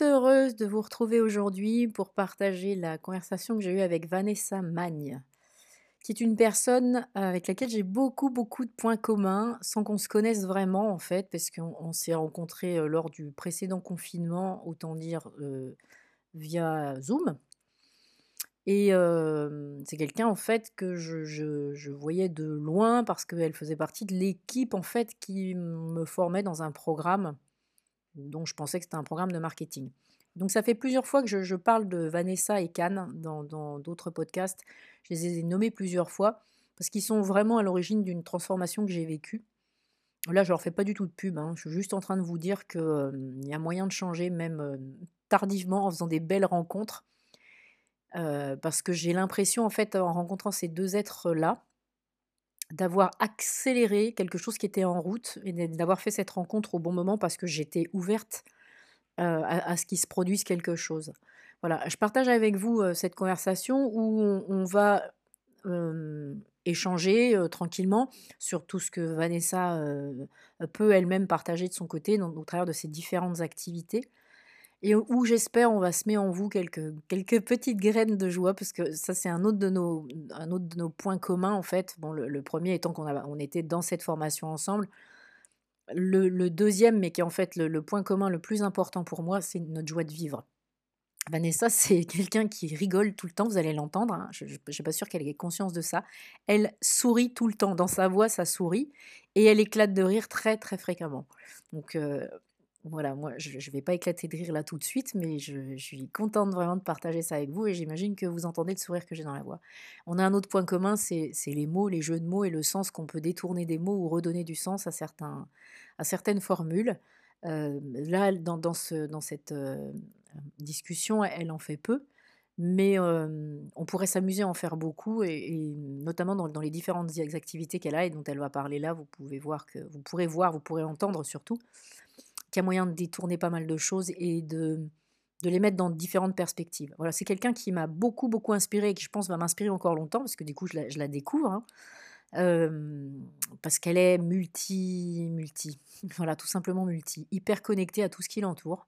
Heureuse de vous retrouver aujourd'hui pour partager la conversation que j'ai eue avec Vanessa Magne, qui est une personne avec laquelle j'ai beaucoup, beaucoup de points communs, sans qu'on se connaisse vraiment en fait, parce qu'on s'est rencontrés lors du précédent confinement, autant dire via Zoom. Et c'est quelqu'un en fait que je, je, voyais de loin parce qu'elle faisait partie de l'équipe en fait qui me formait dans un programme dont je pensais que c'était un programme de marketing. Donc ça fait plusieurs fois que je, parle de Vanessa et Cannes dans d'autres podcasts. Je les ai nommés plusieurs fois parce qu'ils sont vraiment à l'origine d'une transformation que j'ai vécue. Là, je leur fais pas du tout de pub. Hein. Je suis juste en train de vous dire qu'il y a moyen de changer, même tardivement, en faisant des belles rencontres. parce que j'ai l'impression, en fait, en rencontrant ces deux êtres-là, d'avoir accéléré quelque chose qui était en route et d'avoir fait cette rencontre au bon moment parce que j'étais ouverte à, ce qu'il se produise quelque chose. Voilà, je partage avec vous cette conversation où on, va échanger tranquillement sur tout ce que Vanessa peut elle-même partager de son côté au travers de ses différentes activités et où j'espère on va semer en vous quelques, quelques petites graines de joie, parce que ça c'est un, autre de nos, un autre de nos points communs en fait. Bon, le, premier étant qu'on on était dans cette formation ensemble. Le, deuxième, mais qui est en fait le, point commun le plus important pour moi, c'est notre joie de vivre. Vanessa, c'est quelqu'un qui rigole tout le temps, vous allez l'entendre, hein, je ne suis pas sûre qu'elle ait conscience de ça. Elle sourit tout le temps, dans sa voix, ça sourit, et elle éclate de rire très très fréquemment. Donc euh, voilà, moi, je ne vais pas éclater de rire là tout de suite, mais je, suis contente vraiment de partager ça avec vous et j'imagine que vous entendez le sourire que j'ai dans la voix. On a un autre point commun, c'est les mots, les jeux de mots et le sens qu'on peut détourner des mots ou redonner du sens à, certaines formules. Euh, là, dans, dans, ce, dans cette euh, discussion, elle en fait peu, mais on pourrait s'amuser à en faire beaucoup, et, notamment dans, dans, les différentes activités qu'elle a et dont elle va parler là, vous pouvez voir que vous pourrez voir, vous pourrez entendre surtout qu'il y a moyen de détourner pas mal de choses et de, de les mettre dans différentes perspectives. Voilà, c'est quelqu'un qui m'a beaucoup, beaucoup inspiré et qui, je pense, va m'inspirer encore longtemps, parce que du coup, je la, découvre. Hein. parce qu'elle est multi, multi, voilà, tout simplement multi, hyper connectée à tout ce qui l'entoure,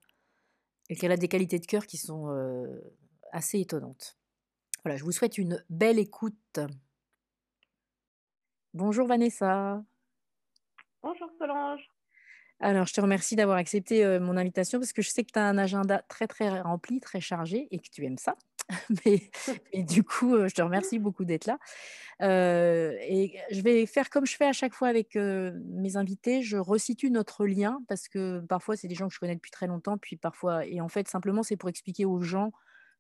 et qu'elle a des qualités de cœur qui sont assez étonnantes. Voilà, je vous souhaite une belle écoute. Bonjour Vanessa. Bonjour Solange. Alors, je te remercie d'avoir accepté mon invitation parce que je sais que tu as un agenda très, très rempli, très chargé et que tu aimes ça. Mais, du coup, je te remercie beaucoup d'être là. et je vais faire comme je fais à chaque fois avec mes invités. Je resitue notre lien parce que parfois, c'est des gens que je connais depuis très longtemps. Puis parfois, et en fait, simplement, c'est pour expliquer aux gens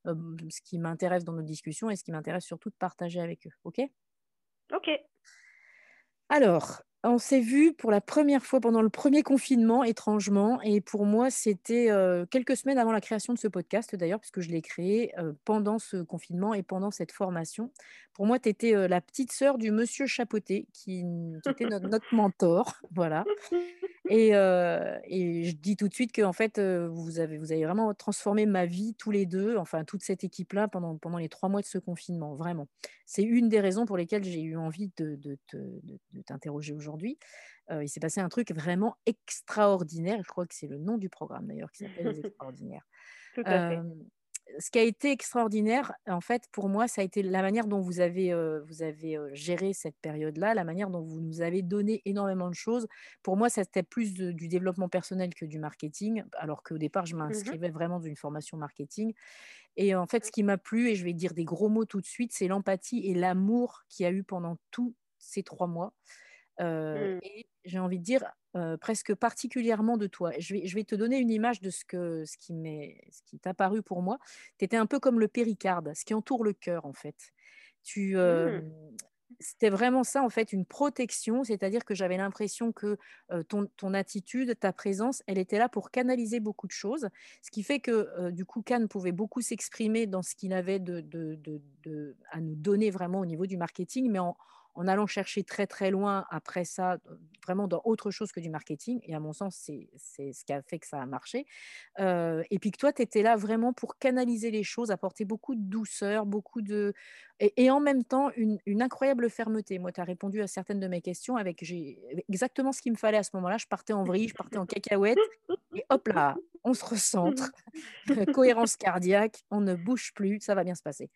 ce qui m'intéresse dans nos discussions et ce qui m'intéresse surtout de partager avec eux. OK? OK. Alors, on s'est vu pour la première fois pendant le premier confinement, étrangement. Et pour moi, c'était quelques semaines avant la création de ce podcast, d'ailleurs, puisque je l'ai créé pendant ce confinement et pendant cette formation. Pour moi, tu étais la petite sœur du monsieur Chapoté, qui, était notre, mentor. Voilà. Et, et, je dis tout de suite que en fait, vous, avez, vous avez vraiment transformé ma vie tous les deux, enfin toute cette équipe-là, pendant, pendant les trois mois de ce confinement, vraiment. C'est une des raisons pour lesquelles j'ai eu envie de, de, de t'interroger aujourd'hui aujourd'hui. il s'est passé un truc vraiment extraordinaire. Je crois que c'est le nom du programme d'ailleurs qui s'appelle Les Extraordinaires. ce qui a été extraordinaire, en fait, pour moi, ça a été la manière dont vous avez, heu, vous avez, géré cette période-là, la manière dont vous nous avez donné énormément de choses. Pour moi, ça c'était plus de du développement personnel que du marketing, alors qu'au départ, je Mmh mh. m'inscrivais vraiment dans une formation marketing et en fait, ce qui m'a plu et je vais dire des gros mots tout de suite, c'est l'empathie et l'amour qu'il y a eu pendant tous ces 3 mois. Heu Mmh. et j'ai envie de dire, heu, presque particulièrement de toi. Je vais je vais te donner une image de ce que ce qui m'est ce qui est apparu pour moi. Tu étais un peu comme le péricarde, ce qui entoure le cœur, en fait. Tu, Mmh. hem, c'était vraiment ça, en fait, une protection, c'est-à-dire que j'avais l'impression que, ton ton attitude, ta présence, elle était là pour canaliser beaucoup de choses. Ce qui fait que, du coup, Can pouvait beaucoup s'exprimer dans ce qu'il avait de de de à nous donner vraiment au niveau du marketing, mais en en allant chercher très, très loin après ça, vraiment dans autre chose que du marketing et à mon sens, c'est ce qui a fait que ça a marché. Et puis que toi, tu étais là vraiment pour canaliser les choses, apporter beaucoup de douceur, beaucoup de et et en même temps une une incroyable fermeté. Moi, tu as répondu à certaines de mes questions avec exactement ce qu'il me fallait à ce moment-là. Je partais en vrille, je partais en cacahuète et hop là, on se recentre, cohérence cardiaque, on ne bouge plus, ça va bien se passer.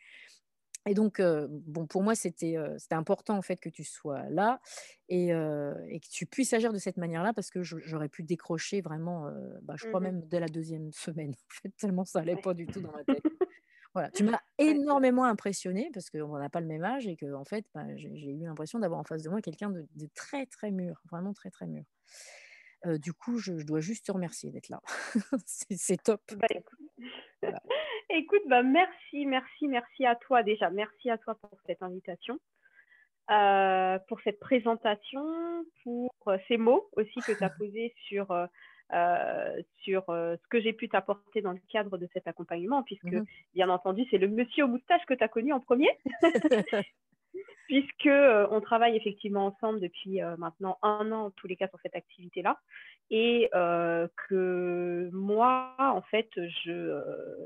Et donc, bon, pour moi, c'était, important, en fait, que tu sois là et que tu puisses agir de cette manière-là parce que j'aurais pu décrocher vraiment, bah, je crois Mmh mh. même dès la deuxième semaine, en fait, tellement ça allait Ouais. pas du tout dans ma tête. Voilà, tu m'as énormément impressionnée parce qu'on n'a pas le même âge et qu'en fait, bah, j'ai j'ai eu l'impression d'avoir en face de moi quelqu'un de de très, très mûr, vraiment très, très mûr. Du coup, je je dois juste te remercier d'être là. C'est top, Bah, écoute voilà. écoute, bah, merci, merci, merci à toi déjà. Merci à toi pour cette invitation, pour cette présentation, pour, ces mots aussi que tu as posés sur, sur, ce que j'ai pu t'apporter dans le cadre de cet accompagnement puisque, Mmh bien entendu, c'est le monsieur aux moustaches que tu as connu en 1er. Puisque, heu, on travaille effectivement ensemble depuis, heu, maintenant 1 an, en tous les cas, sur cette activité-là et heu, que moi, en fait, je,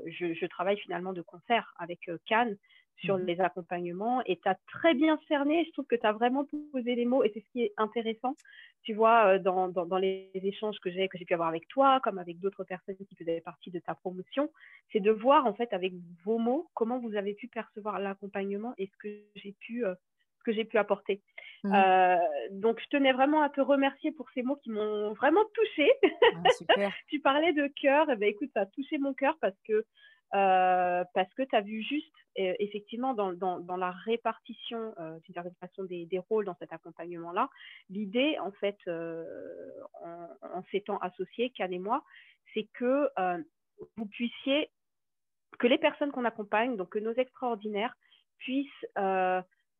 je je travaille finalement de concert avec, heu, Can sur Mmh les accompagnements et tu as très bien cerné. Je trouve que tu as vraiment posé les mots et c'est ce qui est intéressant, tu vois, dans dans dans les échanges que j'ai que j'ai pu avoir avec toi, comme avec d'autres personnes qui faisaient partie de ta promotion. C'est de voir, en fait, avec vos mots, comment vous avez pu percevoir l'accompagnement et ce que j'ai pu, que j'ai pu apporter. mh. Heu, donc je tenais vraiment à te remercier pour ces mots qui m'ont vraiment touchée. Ah super. Tu parlais de cœur, et bah, écoute, ça a touché mon cœur parce que, parce que tu as vu juste, heu, effectivement dans dans dans la répartition, d'une certaine façon des des rôles dans cet accompagnement-là. L'idée en fait, en en s'étant associés, Can et moi, c'est que, vous puissiez que les personnes qu'on accompagne, donc que nos extraordinaires puissent,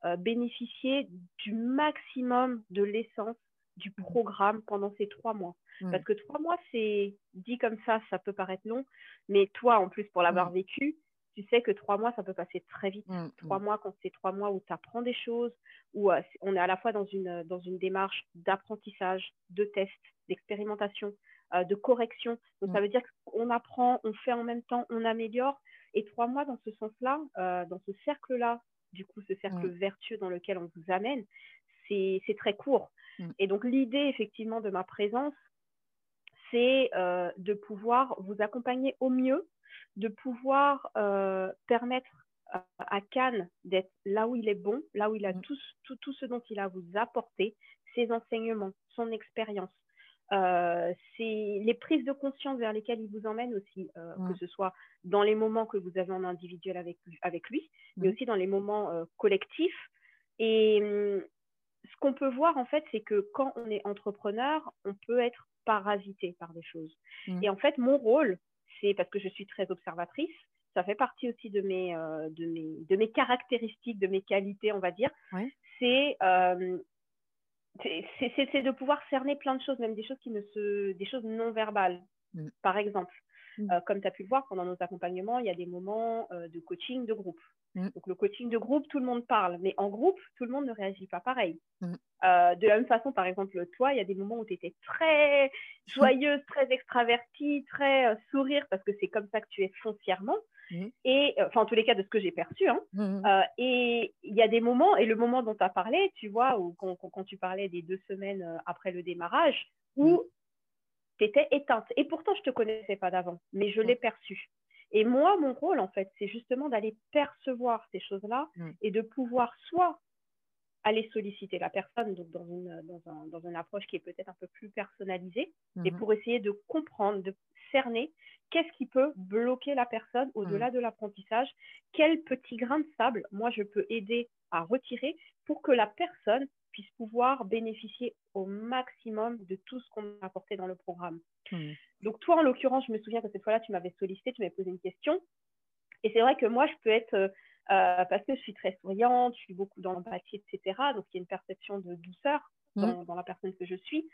heu, bénéficier du maximum de l'essence du Mmh programme pendant ces 3 mois. Parce que 3 mois, c'est dit comme ça, ça peut paraître long, mais toi, en plus, pour l'avoir Mmh. vécu, tu sais que 3 mois, ça peut passer très vite. Mmh 3 mh. mois, quand c'est 3 mois où tu apprends des choses, où, heu, on est à la fois dans une, dans une démarche d'apprentissage, de test, d'expérimentation, de correction. Donc ça veut dire qu'on apprend, on fait en même temps, on améliore et 3 mois dans ce sens-là, dans ce cercle-là, du coup, ce cercle Mmh. vertueux dans lequel on vous amène, c'est très court. Mmh. Et donc l'idée effectivement de ma présence, c'est, heu, de pouvoir vous accompagner au mieux, de pouvoir, heu, permettre à à Can d'être là où il est bon, là où il a tout ce tout tout ce dont il a à vous apporter, ses enseignements, son expérience. Heu, c'est les prises de conscience vers lesquelles il vous emmène aussi, heu, que ce soit dans les moments que vous avez en individuel avec lui avec lui, mais aussi dans les moments, heu, collectifs. Et mmh, ce qu'on peut voir en fait, c'est que quand on est entrepreneur, on peut être parasité par des choses. Et en fait, mon rôle, c'est parce que je suis très observatrice, ça fait partie aussi de mes, de mes de mes caractéristiques, de mes qualités, on va dire, c'est, c'est de pouvoir cerner plein de choses, même des choses qui ne se des choses non verbales. Mmh. Par exemple, Mmh. heu, comme tu as pu le voir pendant nos accompagnements, il y a des moments, heu, de coaching de groupe. Mmh. Donc le coaching de groupe, tout le monde parle, mais en groupe, tout le monde ne réagit pas pareil. Heu, de la même façon, par exemple, toi, il y a des moments où tu étais très joyeuse, très extravertie, très, sourire parce que c'est comme ça que tu es foncièrement Mmh. et enfin, en tous les cas, de ce que j'ai perçu, hein. Mmh mh. Heu et il y a des moments et le moment dont tu as parlé, tu vois, où quand tu parlais des 2 semaines, heu, après le démarrage, où tu étais éteinte et pourtant je te connaissais pas d'avant, mais je l'ai perçu Et moi, mon rôle, en fait, c'est justement d'aller percevoir ces choses-là et de pouvoir soit aller solliciter la personne donc dans, une, dans, un- dans une approche qui est peut-être un peu plus personnalisée et Mhm. pour essayer de comprendre, de cerner qu'est-ce qui peut bloquer la personne au-delà Mm. de l'apprentissage, quel petit grain de sable moi je peux aider à retirer pour que la personne puisse pouvoir bénéficier au maximum de tout ce qu'on a apporté dans le programme. Mhm. Donc toi, en l'occurrence, je me souviens que cette fois-là, tu m'avais sollicité, tu m'avais posé une question. Et c'est vrai que moi, je peux être, euh, euh, parce que je suis très souriante, je suis beaucoup dans l'empathie, etc. Donc il y a une perception de douceur dans, Mhm. dans la personne que je suis.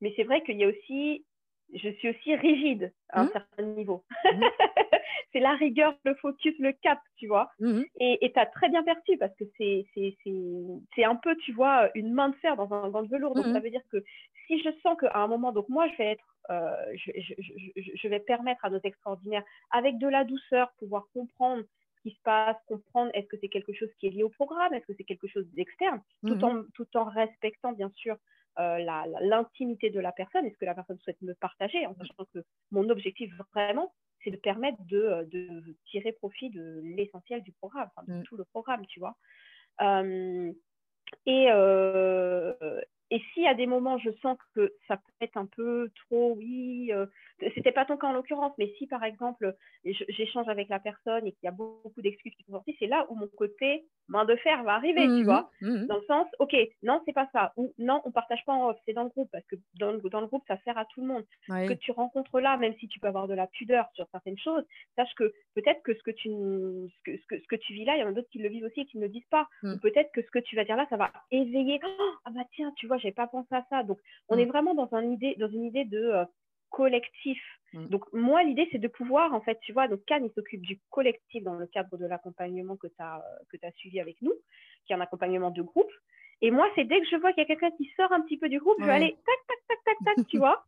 Mais c'est vrai qu'il y a aussi, je suis aussi rigide à un Mhm. certain niveau. Mhm. c'est la rigueur, le focus, le cap, tu vois. Mhm. Et tu as très bien perçu parce que c'est c'est- c'est- c'est un peu, tu vois, une main de fer dans un gant de velours. Donc, ça veut dire que si je sens qu'à un moment, donc moi, je vais être, euh, je, je- je- je- vais permettre à nos extraordinaires, avec de la douceur, pouvoir comprendre ce qui se passe, comprendre est-ce que c'est quelque chose qui est lié au programme, est-ce que c'est quelque chose d'externe, tout, en, tout en respectant, bien sûr, euh, l'intimité de la personne, est-ce que la personne souhaite me partager, en sachant que mon objectif vraiment, c'est de permettre de, euh, de tirer profit de l'essentiel du programme, enfin, de Mm. tout le programme, tu vois. Euh, et, euh, et si à des moments je sens que ça peut être un peu trop, oui, euh, c'était pas ton cas en l'occurrence, mais si par exemple j'échange avec la personne et qu'il y a beaucoup d'excuses qui sont sorties, c'est là où mon côté main de fer va arriver, tu Mhm. vois. Mhm. Dans le sens, ok, non, c'est pas ça, ou non, on partage pas en off, c'est dans le groupe, parce que dans le, dans le groupe, ça sert à tout le monde Ouais. que tu rencontres là, même si tu peux avoir de la pudeur sur certaines choses, sache que peut-être que ce que tu, ce que, ce que, ce que tu vis là, il y en a d'autres qui le vivent aussi et qui ne le disent pas. Mm. Ou peut-être que ce que tu vas dire là, ça va éveiller. Oh, ah bah tiens, tu vois, j'avais pas pensé à ça. Donc, on Mm. est vraiment dans, un idée, dans une idée de euh, collectif. Mm. Donc, moi, l'idée, c'est de pouvoir, en fait, tu vois, donc Cannes, il s'occupe du collectif dans le cadre de l'accompagnement que tu as, as suivi avec nous, qui est un accompagnement de groupe. Et moi, c'est dès que je vois qu'il y a quelqu'un qui sort un petit peu du groupe, je vais aller tac, tac, tac, tac, tac, tu vois.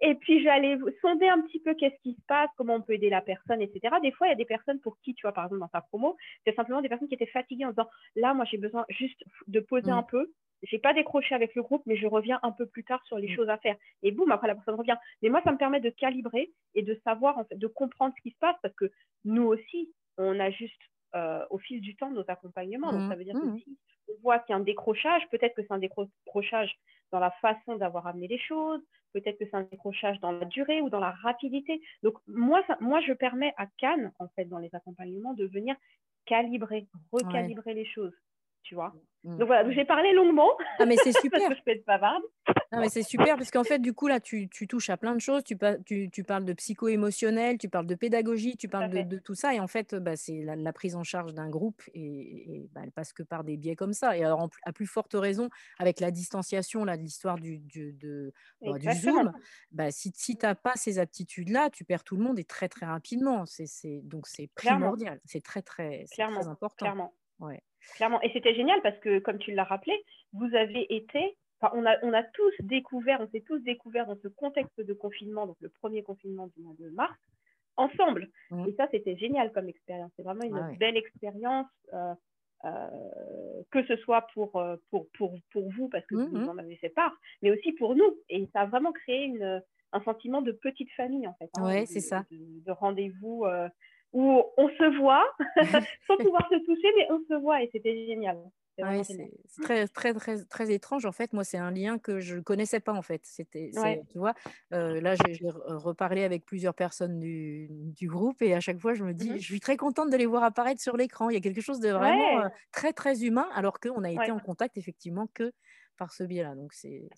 Et puis, je vais aller sonder un petit peu qu'est-ce qui se passe, comment on peut aider la personne, etc. Des fois, il y a des personnes pour qui, tu vois, par exemple, dans ta promo, c'est simplement des personnes qui étaient fatiguées en disant, là, moi, j'ai besoin juste de poser Mm. un peu. J'ai pas décroché avec le groupe, mais je reviens un peu plus tard sur les Mm. choses à faire. Et boum, après, la personne revient. Mais moi, ça me permet de calibrer et de savoir, en fait, de comprendre ce qui se passe parce que nous aussi, on ajuste euh, au fil du temps nos accompagnements. Donc, Mhm. ça veut dire que si on voit qu'il y a un décrochage, peut-être que c'est un décrochage dans la façon d'avoir amené les choses, peut-être que c'est un décrochage dans la durée ou dans la rapidité. Donc, moi, ça- moi je permets à Cannes, en fait, dans les accompagnements, de venir calibrer, recalibrer les choses, tu vois. Mm. Donc voilà, j'ai parlé longuement Ah, mais c'est parce super. que je peux être bavarde. Non, mais c'est super parce qu'en fait, du coup, là, tu, tu touches à plein de choses. Tu, tu, tu parles de psycho-émotionnel, tu parles de pédagogie, tu parles de, tout ça. Et en fait, bah, c'est la, la prise en charge d'un groupe et, et, bah, elle passe que par des biais comme ça. Et alors, en à plus forte raison, avec la distanciation là, de l'histoire du, du, de, bah, du. Zoom, bah, si, si tu n'as pas ces aptitudes-là, tu perds tout le monde et très, très rapidement. C'est, c'est, donc, c'est primordial. C'est très, très, c'est très important. clairement. Ouais. Clairement. Et c'était génial parce que, comme tu l'as rappelé, vous avez été, enfin, on a, on a tous découvert, on s'est tous découvert dans ce contexte de confinement, donc le premier confinement du mois de mars, ensemble. Et ça, c'était génial comme expérience. C'est vraiment une Ah belle expérience, euh, euh, que ce soit pour, euh, pour, pour, pour vous, parce que vous Mhm. en avez fait part, mais aussi pour nous. Et ça a vraiment créé une, un sentiment de petite famille, en fait, hein, de, c'est ça. de, de rendez-vous euh, où on se voit, sans pouvoir se toucher, mais on se voit, et c'était génial. Ouais, c'est très, très, très, très étrange. En fait, moi, c'est un lien que je ne connaissais pas, en fait. C'était, Ouais, tu vois, euh, là, j'ai j'ai re- reparlé avec plusieurs personnes du, du groupe et à chaque fois, je me dis, mhm. je suis très contente de les voir apparaître sur l'écran. Il y a quelque chose de vraiment ouais, euh, très, très humain, alors qu'on a été en contact, effectivement, que par ce biais-là. Donc, c'est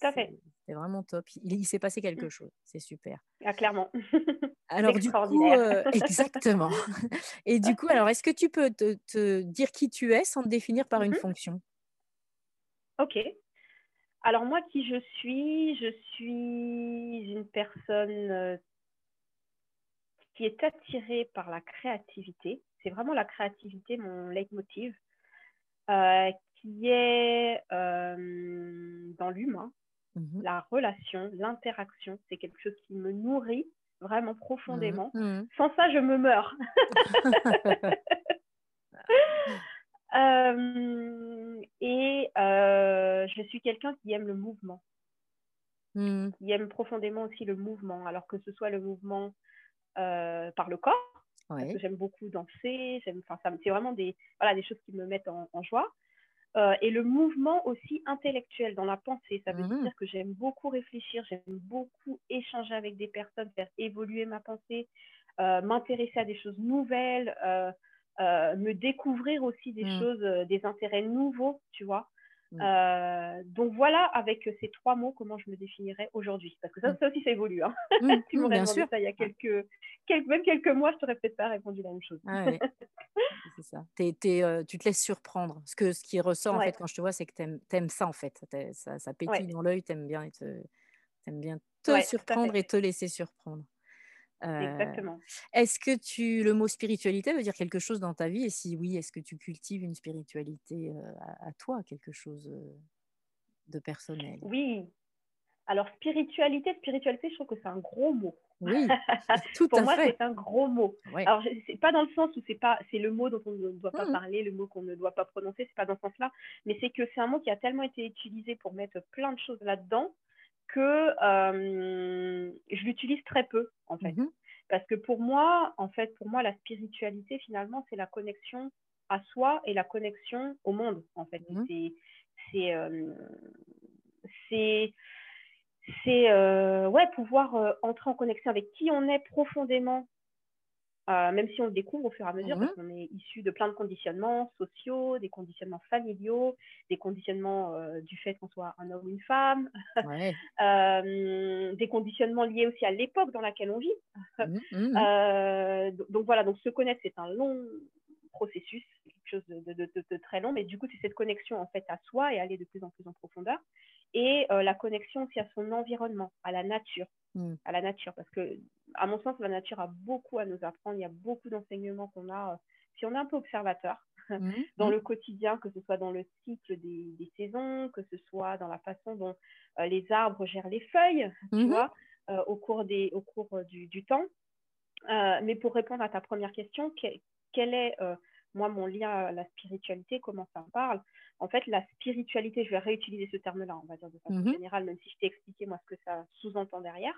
vraiment top. Il, il s'est passé quelque Mm. chose. C'est super. Ah, clairement. Alors, du coup, euh, exactement. Et du coup, alors, est-ce que tu peux te, te dire qui tu es sans te définir par une Mhm. fonction? Ok. Alors moi, qui je suis Je suis une personne euh, qui est attirée par la créativité. C'est vraiment la créativité, mon leitmotiv, euh, qui est euh, dans l'humain, Mhm. la relation, l'interaction. C'est quelque chose qui me nourrit vraiment Mhm. profondément. Mhm. Sans ça, je me meurs. Euh, et euh, je suis quelqu'un qui aime le mouvement, Mhm. qui aime profondément aussi le mouvement, alors que ce soit le mouvement par le corps, parce que j'aime beaucoup danser. C'est vraiment des, voilà, des choses qui me mettent en, joie. Euh, et le mouvement aussi intellectuel dans la pensée. Ça veut mmh dire que j'aime beaucoup réfléchir, j'aime beaucoup échanger avec des personnes, faire évoluer ma pensée, euh, m'intéresser à des choses nouvelles, euh, me découvrir aussi des mmh. choses, des intérêts nouveaux, tu vois. Mmh. Euh, donc voilà, avec ces trois mots, comment je me définirais aujourd'hui. Parce que ça, ça aussi, ça évolue. Hein. Mmh, tu m'aurais demandé ça il y a quelques, quelques, même quelques mois, je t'aurais peut-être pas répondu la même chose. Ah c'est ça. Euh, tu te laisses surprendre. Ce, que, ce qui ressort en fait quand je te vois, c'est que tu aimes, ça en fait. Ça, ça pétille dans l'œil, tu aimes bien, aimes bien te surprendre et te laisser surprendre. Exactement. Est-ce que tu, le mot spiritualité veut dire quelque chose dans ta vie? Et si oui, est-ce que tu cultives une spiritualité à, toi, quelque chose de personnel? Oui. Alors, spiritualité, spiritualité, je trouve que c'est un gros mot. Oui, tout Pour moi, c'est un gros mot. Alors, c'est pas dans le sens où c'est pas, c'est le mot dont on ne doit pas mmh parler, le mot qu'on ne doit pas prononcer, c'est pas dans ce sens-là, mais c'est que c'est un mot qui a tellement été utilisé pour mettre plein de choses là-dedans que je l'utilise très peu, en fait. Mmh Parce que pour moi, en fait, pour moi, la spiritualité, finalement, c'est la connexion à soi et la connexion au monde, en fait. Mmh c'est c'est c'est ouais, pouvoir entrer en connexion avec qui on est profondément euh, même si on le découvre au fur et à mesure, parce mmh. qu'on est issu de plein de conditionnements sociaux, des conditionnements familiaux, des conditionnements euh, du fait qu'on soit un homme ou une femme, euh, des conditionnements liés aussi à l'époque dans laquelle on vit. Mmh, mmh, donc voilà, donc se connaître, c'est un long processus, quelque chose de, de, de, très long, mais du coup, c'est cette connexion en fait à soi et aller de plus en plus en profondeur et la connexion aussi à son environnement, à la nature, à la nature, parce que à mon sens, la nature a beaucoup à nous apprendre. Il y a beaucoup d'enseignements qu'on a euh, si on est un peu observateur mmh, dans mmh. le quotidien, que ce soit dans le cycle des, saisons, que ce soit dans la façon dont euh, les arbres gèrent les feuilles, tu mmh vois, euh, au cours, des, au cours du, temps. mais pour répondre à ta première question, quel, est, moi, mon lien à la spiritualité, comment ça me parle En fait, la spiritualité, je vais réutiliser ce terme-là, on va dire de façon générale, même si je t'ai expliqué, moi, ce que ça sous-entend derrière.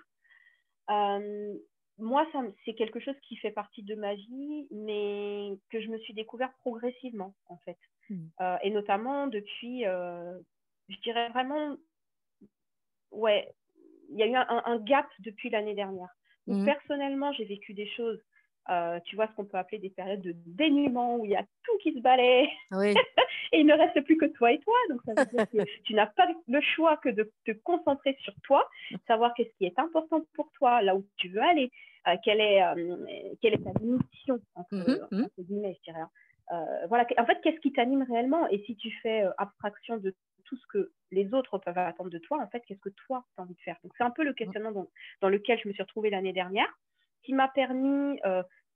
Euh, moi, c'est quelque chose qui fait partie de ma vie, mais que je me suis découvert progressivement, en fait. Hmm. Euh, et notamment depuis, euh, je dirais vraiment, ouais, il y a eu un, gap depuis l'année dernière. Hmm. Personnellement, j'ai vécu des choses euh, tu vois ce qu'on peut appeler des périodes de dénuement où il y a tout qui se balaye et il ne reste plus que toi et toi. Donc ça veut dire que tu n'as pas le choix que de te concentrer sur toi, savoir qu'est-ce qui est important pour toi, là où tu veux aller, euh, quelle, est, euh, quelle est ta mission, entre, mmh mmh guillemets, je dirais. Hein. voilà, en fait, qu'est-ce qui t'anime réellement? Et si tu fais abstraction de tout ce que les autres peuvent attendre de toi, en fait, qu'est-ce que toi, tu as envie de faire? Donc, c'est un peu le questionnement dans, dans lequel je me suis retrouvée l'année dernière, qui m'a permis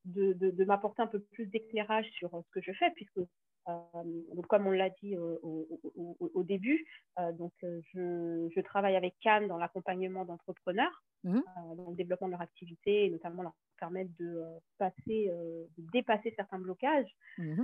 de, m'apporter un peu plus d'éclairage sur euh, ce que je fais, puisque, euh, comme on l'a dit euh, au, au, début, donc, je, je, travaille avec Cannes dans l'accompagnement d'entrepreneurs, mmh. dans le développement de leur activité, et notamment leur permettre de passer, de dépasser certains blocages. Mmh.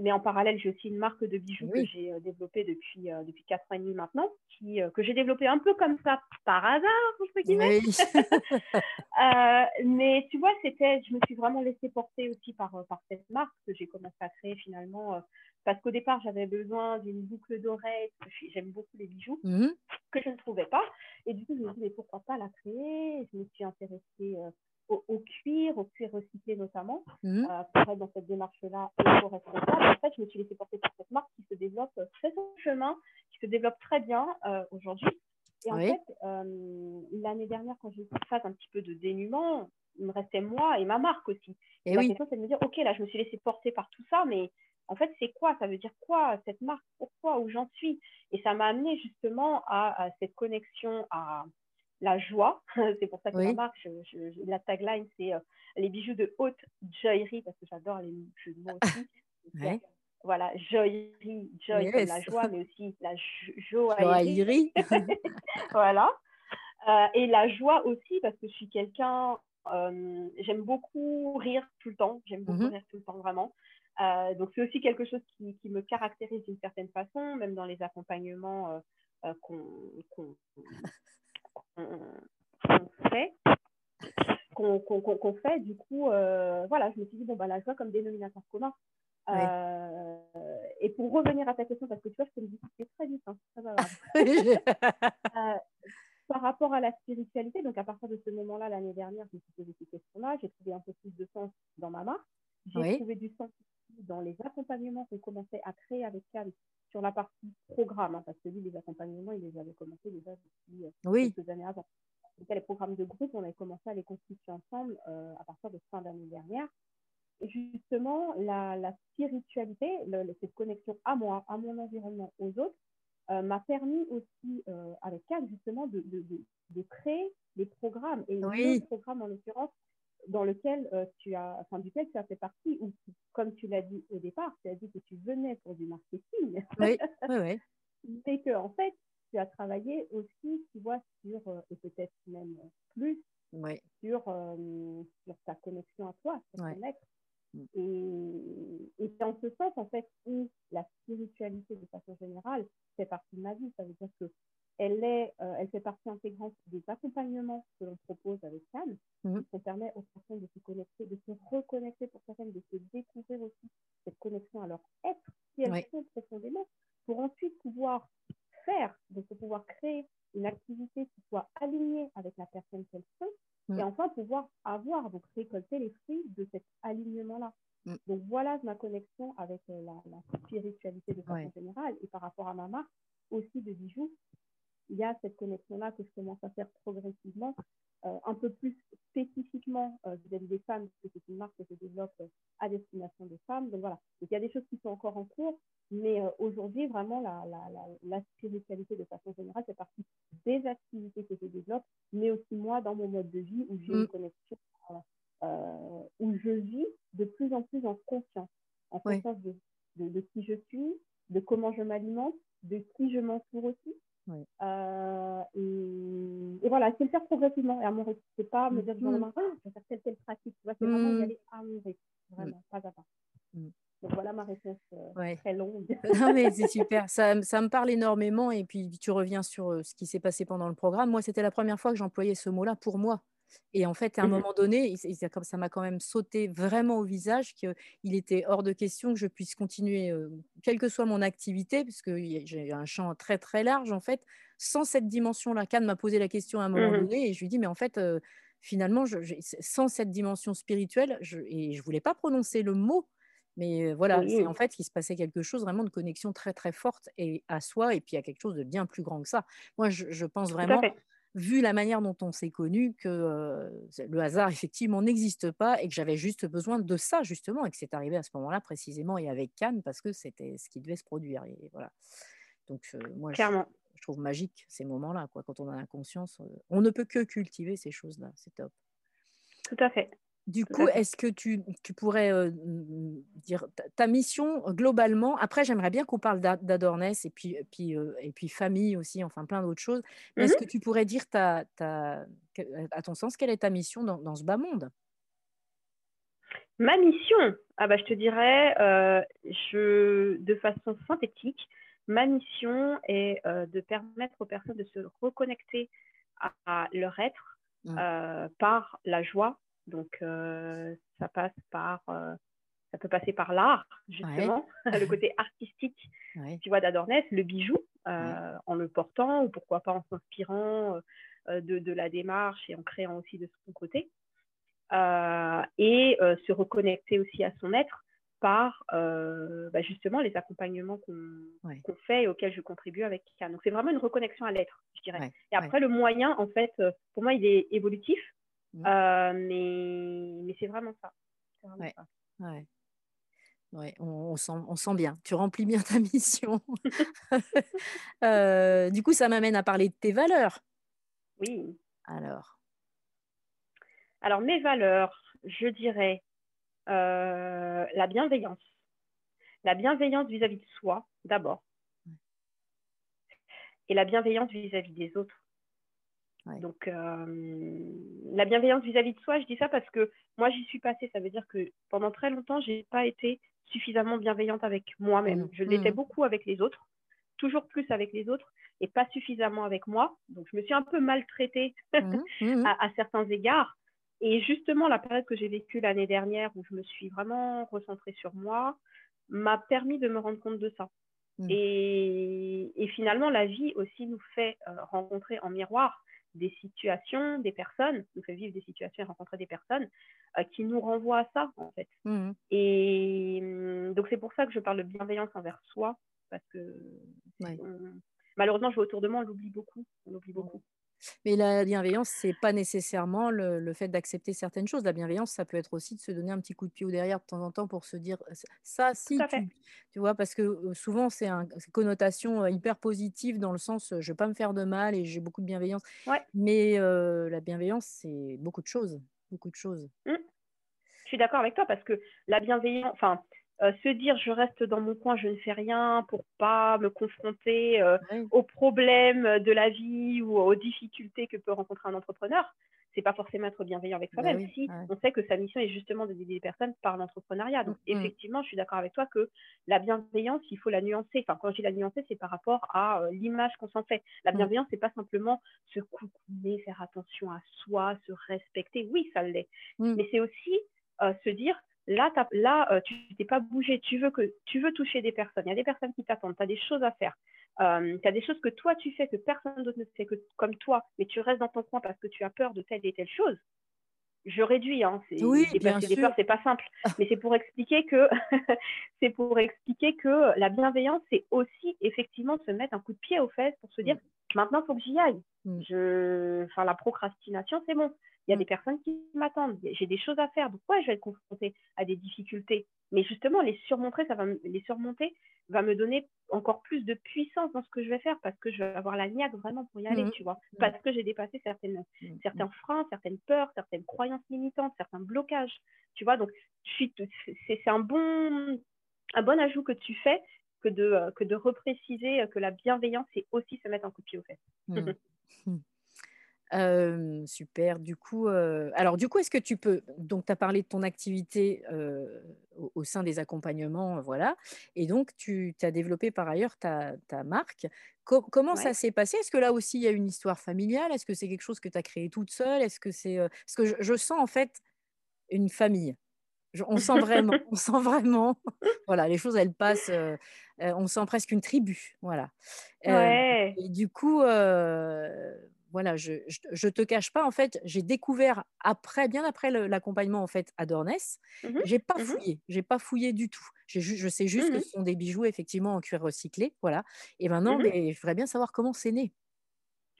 mais en parallèle, j'ai aussi une marque de bijoux que j'ai développée depuis, depuis 4 ans et demi maintenant, qui, que j'ai développée un peu comme ça par hasard, entre guillemets. mais tu vois, c'était, je me suis vraiment laissée porter aussi par, par cette marque que j'ai commencé à créer finalement. Parce qu'au départ, j'avais besoin d'une boucle d'oreille, j'aime beaucoup les bijoux, mmh. que je ne trouvais pas. Et du coup, je me suis dit, mais pourquoi pas la créer? Je me suis intéressée au, cuir, au cuir recyclé notamment, mmh. euh, pour être dans cette démarche-là éco-responsable. En fait, je me suis laissée porter par cette marque qui se développe très son chemin, qui se développe très bien euh, aujourd'hui. Et en fait, euh, l'année dernière, quand j'ai eu cette phase un petit peu de dénuement, il me restait moi et ma marque aussi. Et, la question, c'est de me dire, OK, là, je me suis laissée porter par tout ça, mais en fait, c'est quoi? Ça veut dire quoi cette marque? Pourquoi? Où j'en suis? Et ça m'a amené justement à, cette connexion à, la joie. c'est pour ça que ça marche. la tagline, c'est euh, les bijoux de haute joaillerie, parce que j'adore les jeux de mots aussi. Voilà, joaillerie, joy la joie, mais aussi la joaillerie. voilà. Euh, et la joie aussi, parce que je suis quelqu'un, euh, j'aime beaucoup rire tout le temps, j'aime beaucoup mmh rire tout le temps, vraiment. Donc c'est aussi quelque chose qui, qui me caractérise d'une certaine façon, même dans les accompagnements qu'on fait, qu'on fait, du coup, euh, voilà, je me suis dit, bon, bah, la joie comme dénominateur commun. Euh, et pour revenir à ta question, parce que tu vois, je te le dis, c'est très vite, hein, euh, par rapport à la spiritualité, donc à partir de ce moment-là, l'année dernière, je me suis posé ces questions-là, j'ai trouvé un peu plus de sens dans ma marque, j'ai trouvé du sens dans les accompagnements qu'on commençait à créer avec Cal sur la partie programme, hein, parce que lui, les accompagnements, il les avait commencés déjà depuis quelques années avant les programmes de groupe, on a commencé à les constituer ensemble euh, à partir de fin d'année dernière. Et justement, la, la spiritualité, cette connexion à moi, à mon environnement, aux autres, euh, m'a permis aussi, euh, avec Kat, justement, de, de, de, créer des programmes. Et oui. le programme, en l'occurrence, dans lequel tu as, enfin, duquel tu as fait partie, ou comme tu l'as dit au départ, tu as dit que tu venais pour du marketing. Oui, oui, oui. Mais que, en fait, tu as travaillé aussi, tu vois, sur, euh, et peut-être même plus, sur, euh, sur ta connexion à toi, sur ton être. Mm. Et, et c'est en ce sens, en fait, où la spiritualité, de façon générale, fait partie de ma vie. Ça veut dire que elle, est, euh, elle fait partie intégrante des accompagnements que l'on propose avec Cannes, mmh. qui permet aux personnes de se connecter, de se reconnecter pour certaines, de se découvrir aussi cette connexion à leur être, si elles sont profondément, pour ensuite pouvoir faire, de pouvoir créer une activité qui soit alignée avec la personne qu'elles sont, mm. et enfin pouvoir avoir, donc récolter les fruits de cet alignement-là. Mm. Donc voilà ma connexion avec euh, la, spiritualité de façon générale, et par rapport à ma marque aussi de bijoux, il y a cette connexion-là que je commence à faire progressivement, euh, un peu plus spécifiquement euh, vis-à-vis des femmes, parce que c'est une marque que je développe à destination des femmes. Donc voilà, il y a des choses qui sont encore en cours, mais euh, aujourd'hui, vraiment, la, la, la, spiritualité de façon générale fait partie des activités que je développe, mais aussi moi dans mon mode de vie où j'ai une mm. connexion, euh, où je vis de plus en plus en conscience, en conscience de, de, qui je suis, de comment je m'alimente, de qui je m'entoure aussi. Euh, et, voilà, c'est le faire progressivement et à mon rythme. C'est pas me dire, mm. ah, je vais faire telle, telle pratique. C'est vraiment y mm. aller à mon rythme, vraiment, pas à pas voilà ma réponse euh, très longue. non, mais c'est super. Ça, ça, me parle énormément. Et puis, tu reviens sur euh, ce qui s'est passé pendant le programme. Moi, c'était la première fois que j'employais ce mot-là pour moi. Et en fait, à un mmh moment donné, ça m'a quand même sauté vraiment au visage qu'il était hors de question que je puisse continuer, euh, quelle que soit mon activité, parce que j'ai un champ très très large en fait, sans cette dimension-là. Cannes m'a posé la question à un moment mmh donné et je lui dis, mais en fait, finalement, je, sans cette dimension spirituelle, je, et je voulais pas prononcer le mot, mais voilà, c'est en fait qu'il se passait quelque chose vraiment de connexion très très forte et à soi et puis à quelque chose de bien plus grand que ça. Moi, je, pense vraiment, vu la manière dont on s'est connu, que le hasard effectivement n'existe pas et que j'avais juste besoin de ça justement et que c'est arrivé à ce moment-là précisément et avec Cannes parce que c'était ce qui devait se produire. Et voilà. Donc moi, je, je, trouve magique ces moments-là, quoi. Quand on a la conscience, on ne peut que cultiver ces choses-là. C'est top. Tout à fait. Du coup, est-ce que tu, pourrais dire ta, mission globalement Après, j'aimerais bien qu'on parle d'Adorness et puis, puis, et puis famille aussi, enfin plein d'autres choses. Mais mmh est-ce que tu pourrais dire, ta, ta, à ton sens, quelle est ta mission dans, ce bas monde? Ma mission? Ah bah, Je te dirais, je, de façon synthétique, ma mission est de permettre aux personnes de se reconnecter à, leur être mmh. par la joie donc, euh, ça passe par, euh, ça peut passer par l'art, justement, le côté artistique, tu vois, d'Adornès, le bijou, euh, en le portant, ou pourquoi pas en s'inspirant de, de, la démarche et en créant aussi de son côté. et se reconnecter aussi à son être par bah, justement les accompagnements qu'on fait et auxquels je contribue avec Kika. Donc c'est vraiment une reconnexion à l'être, je dirais. Et après, le moyen, en fait, pour moi, il est évolutif. Mmh. Euh, mais, mais c'est vraiment ça. ouais. Ouais. Ouais, on, sent, on, sent, bien. Tu remplis bien ta mission. euh, du coup, ça m'amène à parler de tes valeurs. Oui. Alors. Alors, mes valeurs, je dirais euh, la bienveillance. La bienveillance vis-à-vis de soi, d'abord. Et la bienveillance vis à -vis des autres. Donc, euh, la bienveillance vis-à-vis de soi, je dis ça parce que moi, j'y suis passée. Ça veut dire que pendant très longtemps, je n'ai pas été suffisamment bienveillante avec moi-même. Mmh. Je l'étais mmh. beaucoup avec les autres, toujours plus avec les autres, et pas suffisamment avec moi. Donc, je me suis un peu maltraitée mmh. à, à, certains égards. Et justement, la période que j'ai vécue l'année dernière, où je me suis vraiment recentrée sur moi, m'a permis de me rendre compte de ça. Et, et, finalement, la vie aussi nous fait euh, rencontrer en miroir des situations, des personnes, nous fait vivre des situations et rencontrer des personnes euh, qui nous renvoient à ça, en fait. Mmh. Et hum, donc, c'est pour ça que je parle de bienveillance envers soi, parce que malheureusement, je vois autour de moi, on l'oublie beaucoup. On l'oublie beaucoup. Mais la bienveillance, c'est pas nécessairement le, fait d'accepter certaines choses. La bienveillance, ça peut être aussi de se donner un petit coup de pied au derrière de temps en temps pour se dire ça, si, tu, vois, parce que souvent c'est une connotation hyper positive dans le sens je vais pas me faire de mal et j'ai beaucoup de bienveillance. Mais la bienveillance, c'est beaucoup de choses, beaucoup de choses. Mmh. Je suis d'accord avec toi parce que la bienveillance, enfin, euh, se dire je reste dans mon coin, je ne fais rien pour pas me confronter euh, aux problèmes de la vie ou aux difficultés que peut rencontrer un entrepreneur, c'est pas forcément être bienveillant avec soi-même. Bah si on sait que sa mission est justement d'aider les personnes par l'entrepreneuriat. Donc mmh, mmh. effectivement, je suis d'accord avec toi que la bienveillance, il faut la nuancer. Enfin, quand je dis la nuancer, c'est par rapport à euh, l'image qu'on s'en fait. La mmh. bienveillance, c'est pas simplement se couper, faire attention à soi, se respecter. Oui, ça l'est. Mais c'est aussi se dire Là, là euh, tu t'es pas bougé, tu veux, que, tu veux toucher des personnes, il y a des personnes qui t'attendent, tu as des choses à faire, euh, tu as des choses que toi tu fais que personne d'autre ne fait que comme toi, mais tu restes dans ton coin parce que tu as peur de telle et telle chose. Je réduis, hein, oui, bien sûr. c'est pas simple, mais c'est pour expliquer que c'est pour expliquer que la bienveillance, c'est aussi effectivement se mettre un coup de pied aux fesses pour se dire mm. maintenant il faut que j'y aille. Mm. Je... Enfin, la procrastination, c'est bon. Il y a mmh. des personnes qui m'attendent, j'ai des choses à faire. Pourquoi je vais être confrontée à des difficultés Mais justement, les surmonter, ça va me, les surmonter va me donner encore plus de puissance dans ce que je vais faire parce que je vais avoir la niaque vraiment pour y aller, mmh. tu vois. Mmh. Parce que j'ai dépassé certaines, certains freins, certaines peurs, certaines croyances limitantes, certains blocages, tu vois. Donc, c'est un bon, un bon ajout que tu fais que de, euh, que de repréciser que la bienveillance, c'est aussi se mettre un coup de pied au super. Du coup, alors du coup, est-ce que tu peux donc tu as parlé de ton activité, au sein des accompagnements, voilà et donc tu as développé par ailleurs ta marque. comment ça s'est passé? Est-ce que là aussi il y a une histoire familiale? Est-ce que c'est quelque chose que tu as créé toute seule? Est-ce que c'est, parce que je sens en fait une famille. on sent vraiment on sent vraiment, voilà, les choses elles passent, on sent presque une tribu, voilà. Ouais. et du coup, voilà, je, je, te cache pas, en fait, j'ai découvert après, bien après l'accompagnement en fait à Dornès, mmh j'ai pas mmh fouillé, j'ai pas fouillé du tout. Je sais juste que mmh ce sont des bijoux effectivement en cuir recyclé, voilà. Et maintenant, mais, je voudrais bien savoir comment c'est né.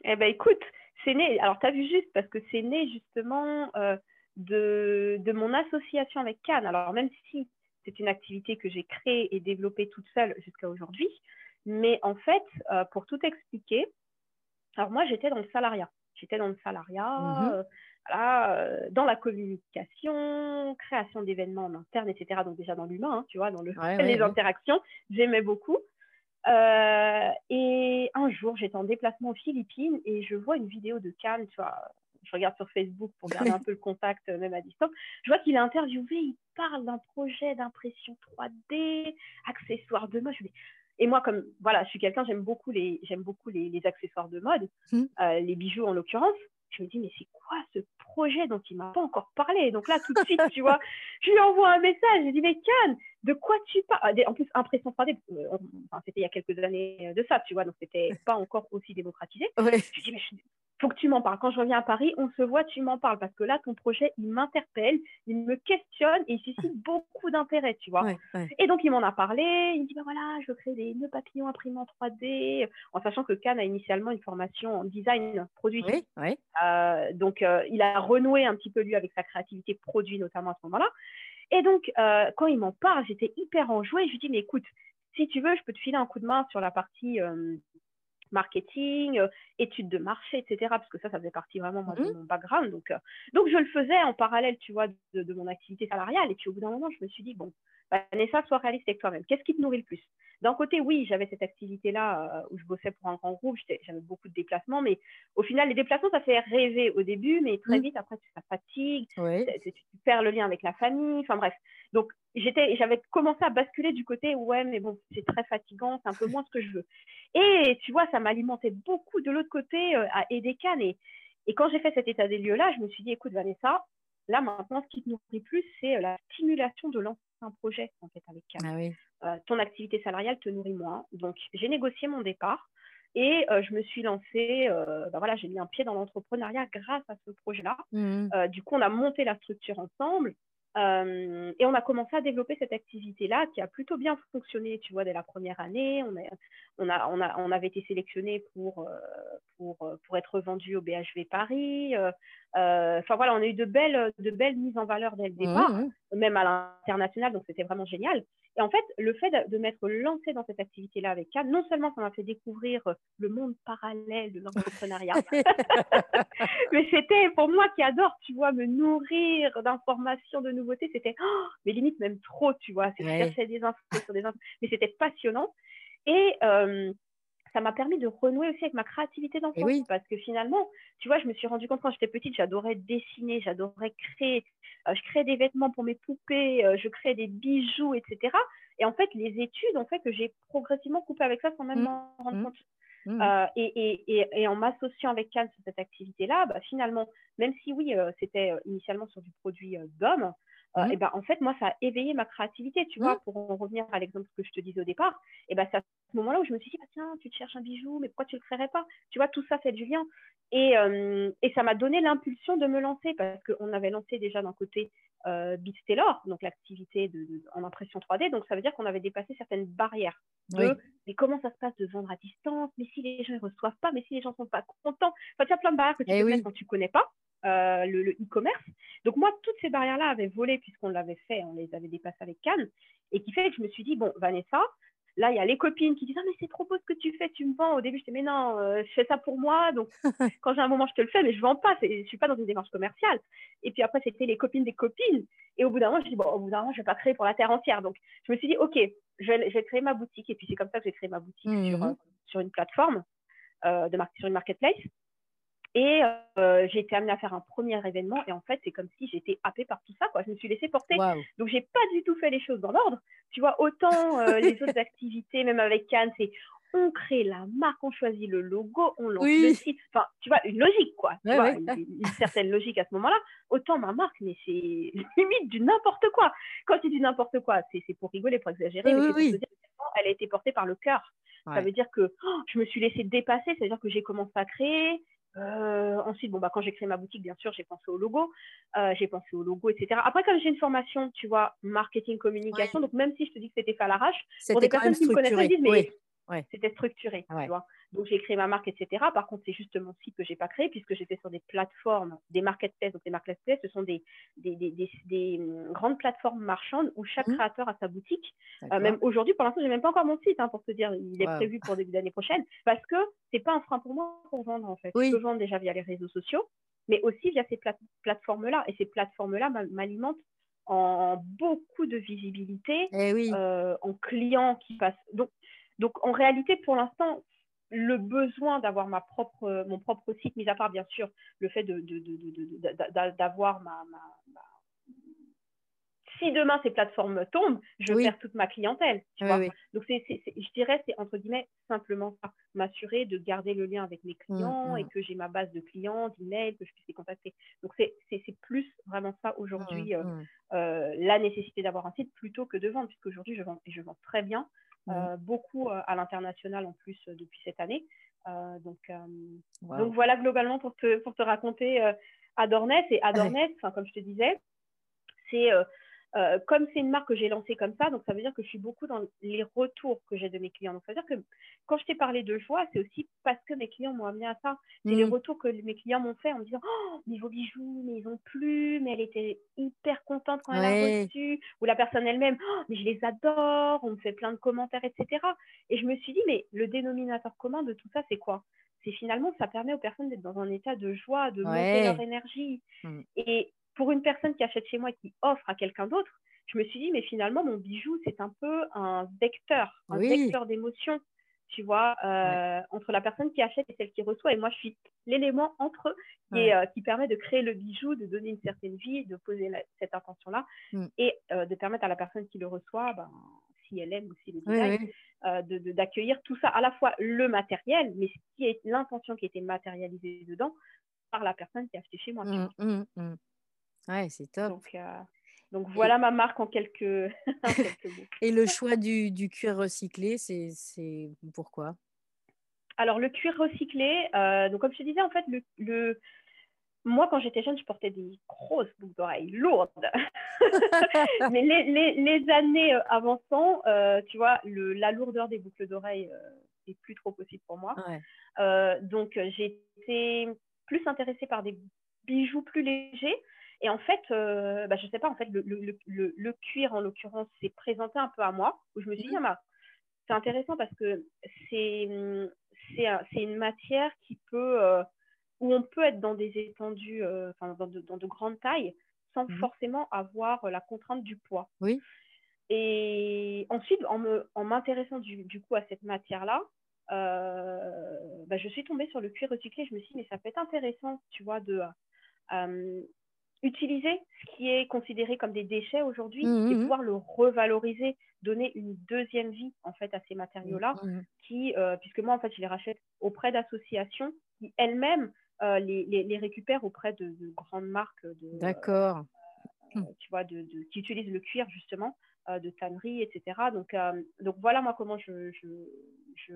Eh ben écoute, c'est né. Alors tu as vu juste parce que c'est né justement euh, de, de mon association avec Cannes. Alors même si c'est une activité que j'ai créée et développée toute seule jusqu'à aujourd'hui, mais en fait, euh, pour tout expliquer, alors moi, j'étais dans le salariat. J'étais dans le salariat, mmh euh, euh, dans la communication, création d'événements en interne, etc. Donc déjà dans l'humain, hein, tu vois, dans le, les interactions, j'aimais beaucoup. Euh, et un jour, j'étais en déplacement aux Philippines et je vois une vidéo de Cannes, tu vois, je regarde sur Facebook pour garder un peu le contact, même à distance. Je vois qu'il est interviewé, il parle d'un projet d'impression 3D, accessoires de mode. Je me dis, et moi, comme voilà, je suis quelqu'un, j'aime beaucoup les, j'aime beaucoup les, les, accessoires de mode, mmh. euh, les bijoux en l'occurrence. Je me dis, mais c'est quoi ce projet dont il m'a pas encore parlé? Donc là, tout de suite, tu vois, je lui envoie un message. Je dis, mais Cannes, de quoi tu parles? En plus, impression 3D, euh, enfin, c'était il y a quelques années de ça, tu vois, donc c'était pas encore aussi démocratisé. Je lui dis, mais je, faut que tu m'en parles. Quand je reviens à Paris, on se voit, tu m'en parles parce que là, ton projet, il m'interpelle, il me questionne et il suscite beaucoup d'intérêt, tu vois. Et donc, il m'en a parlé. Il me dit, bah voilà, je veux créer des nœuds papillons imprimés en 3D, en sachant que Cannes a initialement une formation en design produit. Euh, donc, euh, il a renoué un petit peu, lui, avec sa créativité produit, notamment à ce moment-là. Et donc, euh, quand il m'en parle, j'étais hyper enjouée. Je lui dis, mais écoute, si tu veux, je peux te filer un coup de main sur la partie marketing, euh, études de marché, etc. Parce que ça, ça faisait partie vraiment de mmh mon background. Donc, euh, donc, je le faisais en parallèle, tu vois, de, mon activité salariale. Et puis, au bout d'un moment, je me suis dit, bon, Vanessa, sois réaliste avec toi-même. Qu'est-ce qui te nourrit le plus? D'un côté, oui, j'avais cette activité-là euh, où je bossais pour un grand groupe, j'avais beaucoup de déplacements, mais au final, les déplacements, ça fait rêver au début, mais très mmh. vite, après, ça fatigue, tu perds le lien avec la famille, enfin bref. Donc, j'avais commencé à basculer du côté, ouais, mais bon, c'est très fatigant, c'est un peu moins ce que je veux. Et tu vois, ça m'alimentait beaucoup de l'autre côté euh, à aider Cannes. Et, et quand j'ai fait cet état des lieux-là, je me suis dit, écoute, Vanessa, là maintenant, ce qui te nourrit plus, c'est la stimulation de lancer un projet en fait avec Cannes. Ah ton activité salariale te nourrit moins. Donc, j'ai négocié mon départ. Et je me suis lancée, bah voilà, j'ai mis un pied dans l'entrepreneuriat grâce à ce projet-là. Mmh du coup, on a monté la structure ensemble. Euh, et on a commencé à développer cette activité-là qui a plutôt bien fonctionné, tu vois, dès la première année. On, on, a, on, a, on avait été sélectionné pour, euh, pour, euh, pour être vendu au BHV Paris. Enfin voilà, on a eu de belles, de belles mises en valeur dès le départ, mmh même à l'international, donc c'était vraiment génial. Et en fait, le fait de, m'être lancée dans cette activité-là avec Cannes, non seulement ça m'a fait découvrir le monde parallèle de l'entrepreneuriat, mais c'était pour moi qui adore, tu vois, me nourrir d'informations, de nouveautés, c'était, oh, mais limite même trop, tu vois, c'est chercher des infos sur des infos, mais c'était passionnant. Et euh, ça m'a permis de renouer aussi avec ma créativité d'enfant. Parce que finalement, tu vois, je me suis rendu compte quand j'étais petite, j'adorais dessiner, j'adorais créer. Euh, je créais des vêtements pour mes poupées, euh, je créais des bijoux, etc. Et en fait, les études ont fait que j'ai progressivement coupé avec ça sans même mmh. m'en rendre mmh. compte. Mmh. Euh, et, et, et, en m'associant avec Cannes sur cette activité-là, bah, finalement, même si oui, c'était initialement sur du produit d'homme, euh, mmh. et ben, en fait, moi, ça a éveillé ma créativité, tu vois, mmh. pour en revenir à l'exemple que je te disais au départ. Et ben, c'est à ce moment-là où je me suis dit, bah, tiens, tu te cherches un bijou, mais pourquoi tu ne le créerais pas? Tu vois, tout ça fait du lien. Et, euh, et ça m'a donné l'impulsion de me lancer parce qu'on avait lancé déjà d'un côté euh, Taylor, donc l'activité de, en impression 3D. Donc, ça veut dire qu'on avait dépassé certaines barrières. De, Mais comment ça se passe de vendre à distance? Mais si les gens ne reçoivent pas, mais si les gens ne sont pas contents? Enfin, tu as plein de barrières que tu eh peux quand tu ne connais pas. Euh, le e-commerce. Donc moi, toutes ces barrières-là avaient volé puisqu'on l'avait fait, on les avait dépassées avec Cannes, et qui fait que je me suis dit, bon, Vanessa, là, il y a les copines qui disent, ah mais c'est trop beau ce que tu fais, tu me vends. Au début, je disais, mais non, euh, je fais ça pour moi, donc quand j'ai un moment, je te le fais, mais je ne vends pas, je ne suis pas dans une démarche commerciale. Et puis après, c'était les copines des copines. Et au bout d'un moment, je dis, bon, au bout d'un moment, je ne vais pas créer pour la terre entière. Donc je me suis dit, ok, je vais, créer ma boutique. Et puis c'est comme ça que j'ai créé ma boutique sur, mmh sur, une plateforme, euh, de sur une marketplace. Et euh, j'ai été amenée à faire un premier événement. Et en fait, c'est comme si j'étais happée par tout ça. Quoi. Je me suis laissée porter. Donc, j'ai pas du tout fait les choses dans l'ordre. Tu vois, autant euh, les autres activités, même avec Cannes, c'est on crée la marque, on choisit le logo, on lance le site. Enfin, tu vois, une logique, quoi. Tu vois, une, certaine logique à ce moment-là. Autant ma marque, mais c'est limite du n'importe quoi. Quand c'est du n'importe quoi, c'est pour rigoler, pour exagérer. mais c'est dire elle a été portée par le cœur. Ça veut dire que oh, je me suis laissée dépasser, c'est-à-dire que j'ai commencé à créer, euh, ensuite, bon, bah, quand j'ai créé ma boutique, bien sûr, j'ai pensé au logo, euh, j'ai pensé au logo, etc. Après, comme j'ai une formation, tu vois, marketing, communication, donc même si je te dis que c'était fait à l'arrache, pour des personnes qui me connaissent pas, disent, mais c'était structuré, tu vois. Donc, j'ai créé ma marque, etc. Par contre, c'est juste mon site que j'ai pas créé puisque j'étais sur des plateformes, des marketplaces. Donc, les marketplaces, ce sont des, des, des, des, hum, grandes plateformes marchandes où chaque mmh. créateur a sa boutique. Euh, même aujourd'hui, pour l'instant, j'ai même pas encore mon site, hein, pour te dire. Il est prévu pour début d'année prochaine parce que c'est pas un frein pour moi pour vendre, en fait. Je peux vendre déjà via les réseaux sociaux, mais aussi via ces plateformes-là. Et ces plateformes-là m'alimentent en beaucoup de visibilité, eh euh, en clients qui passent. Donc, donc, en réalité, pour l'instant, le besoin d'avoir ma propre, mon propre site, mis à part bien sûr le fait d'avoir ma, Si demain ces plateformes tombent, je perds toute ma clientèle. Donc, je dirais, c'est entre guillemets simplement ça, m'assurer de garder le lien avec mes mmh, clients et mmh. que j'ai ma base de clients, d'emails, que je puisse les contacter. Donc, c'est plus vraiment ça aujourd'hui, mmh, euh, euh, la nécessité d'avoir un site plutôt que de vendre, puisque aujourd'hui, je vends, et je vends très bien. Mmh. Euh, beaucoup euh, à l'international en plus euh, depuis cette année. donc, donc voilà globalement pour te, pour te raconter Adorness. Et Adorness, comme je te disais, c'est euh, comme c'est une marque que j'ai lancée comme ça, donc ça veut dire que je suis beaucoup dans les retours que j'ai de mes clients. Donc ça veut dire que quand je t'ai parlé de joie, c'est aussi parce que mes clients m'ont amené à ça. C'est les mmh. retours que mes clients m'ont fait en me disant Oh, mais vos bijoux, mais ils ont plu, mais elle était hyper contente quand elle a reçu. Ou la personne elle-même oh, mais je les adore, on me fait plein de commentaires, etc. Et je me suis dit Mais le dénominateur commun de tout ça, c'est quoi? C'est finalement, ça permet aux personnes d'être dans un état de joie, de monter leur énergie. Mmh. Et pour une personne qui achète chez moi et qui offre à quelqu'un d'autre, je me suis dit, mais finalement, mon bijou, c'est un peu un vecteur, un vecteur d'émotion, tu vois, euh, entre la personne qui achète et celle qui reçoit. Et moi, je suis l'élément entre eux qui, euh, qui, permet de créer le bijou, de donner une certaine vie, de poser cette intention-là mmh. et euh, de permettre à la personne qui le reçoit, ben, si elle aime ou si elle de d'accueillir tout ça, à la fois le matériel, mais ce qui est l'intention qui a été matérialisée dedans par la personne qui a acheté chez moi. Mmh, mmh, Ouais, c'est top. Donc, voilà ma marque en quelques en quelques mots. et le choix du du cuir recyclé, c'est pourquoi? Alors le cuir recyclé, heu, donc comme je te disais, en fait, le le moi, quand j'étais jeune, je portais des grosses boucles d'oreilles lourdes. Mais les les les années, heu, avançant, heu, tu vois, le la lourdeur des boucles d'oreilles, heu, est plus trop possible pour moi. Ouais. Donc j'ai été plus intéressée par des bijoux plus légers et en fait, heu, bah, je sais pas, en fait, le le le cuir, en l'occurrence, s'est présenté un peu à moi, où je me suis dit: Mmh. «Ah bah, c'est intéressant parce que c'est, un c'est une matière qui peut, heu, où on peut être dans des étendues, enfin dans de dans de grandes tailles, sans Mmh forcément avoir, la contrainte du poids Oui. et ensuite en me en m'intéressant du du coup à cette matière-là, bah, je suis tombée sur le cuir recyclé. Je me suis dit: «Mais ça peut être intéressant, tu vois, de, utiliser ce qui est considéré comme des déchets aujourd'hui Mmh et mh, mmh. pouvoir le revaloriser, donner une deuxième vie en fait à ces matériaux-là mmh mh. qui, heu, puisque moi en fait je les rachète auprès d'associations qui elles-mêmes, heu, les les les récupèrent auprès de de grandes marques de, D'accord. Tu vois, de de qui utilisent le cuir justement, heu, de tannerie et cetera donc hem, donc voilà moi comment je je je,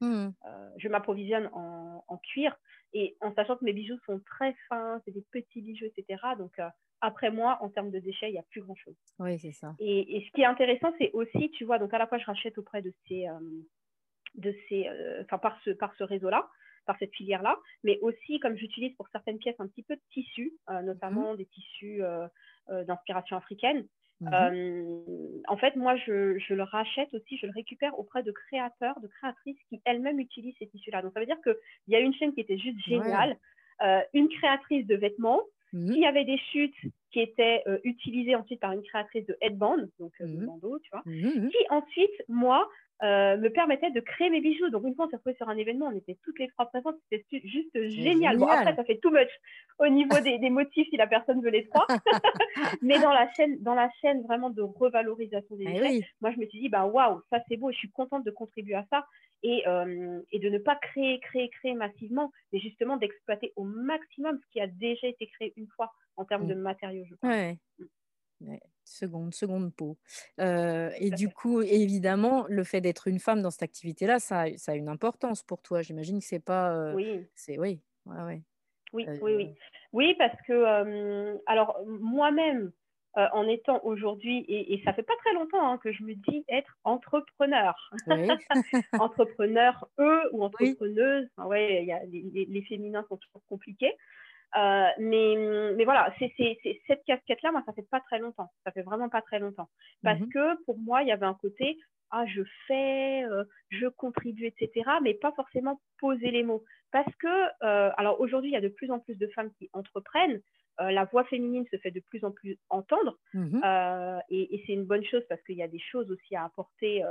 Mmh mh. heu, je m'approvisionne en en cuir et en sachant que mes bijoux sont très fins, c'est des petits bijoux et cetera donc après moi, en termes de déchets, il y a plus grand chose Oui, c'est ça. et et ce qui est intéressant, c'est aussi, tu vois, donc à la fois je rachète auprès de ces, de ces, enfin par ce par ce réseau-là, par cette filière-là, mais aussi comme j'utilise pour certaines pièces un petit peu de tissu, heu, Mmh mh. notamment des tissus, d'inspiration africaine. Mmh en fait, moi, je je le rachète aussi, je le récupère auprès de créateurs, de créatrices qui elles-mêmes utilisent ces tissus-là. Donc ça veut dire qu'il y a une chaîne qui était juste Ouais. géniale, une créatrice de vêtements Mmh mh. qui avait des chutes qui étaient, heu, utilisées ensuite par une créatrice de headband, donc de Mmh mh. bandeaux, tu vois? Mmh mh, mmh. Qui ensuite, moi, heu, me permettait de créer mes bijoux. Donc une fois, on s'est retrouvés sur un événement, on était toutes les 3 présentes, c'était juste génial. Bon après, ça fait too much au niveau des des motifs si la personne veut les 3. Mais dans la chaîne dans la chaîne vraiment de revalorisation des Eh déchets, oui. moi je me suis dit: «Bah waouh, ça c'est beau» je suis contente de contribuer à ça et hem et de ne pas créer, créer, créer massivement, mais justement d'exploiter au maximum ce qui a déjà été créé une fois, en termes Mmh. de matériaux, je parle. Ouais, ouais. Seconde seconde peau. Tout et du fait. coup, évidemment, le fait d'être une femme dans cette activité-là, ça a ça a une importance pour toi. J'imagine que c'est pas, heu, Oui. c'est oui, ouais, ouais. Oui, oui, oui. Heu Oui, parce que, alors moi-même, en étant aujourd'hui et et ça fait pas très longtemps, hein, que je me dis être entrepreneur. Oui. Entrepreneur, e ou Oui. entrepreneuse, ouais, y a les les les féminins sont toujours compliqués. Heu, mais mais voilà, c'est cette casquette-là, moi, ça fait pas très longtemps. Ça fait vraiment pas très longtemps. Parce mh. que pour moi, il y avait un côté: «Ah je fais, heu, je contribue et cetera», mais pas forcément poser les mots. Parce que, heu, alors aujourd'hui, il y a de plus en plus de femmes qui entreprennent, la voix féminine se fait de plus en plus entendre, Mmh mh. heu et et c'est une bonne chose parce qu'il y a des choses aussi à apporter,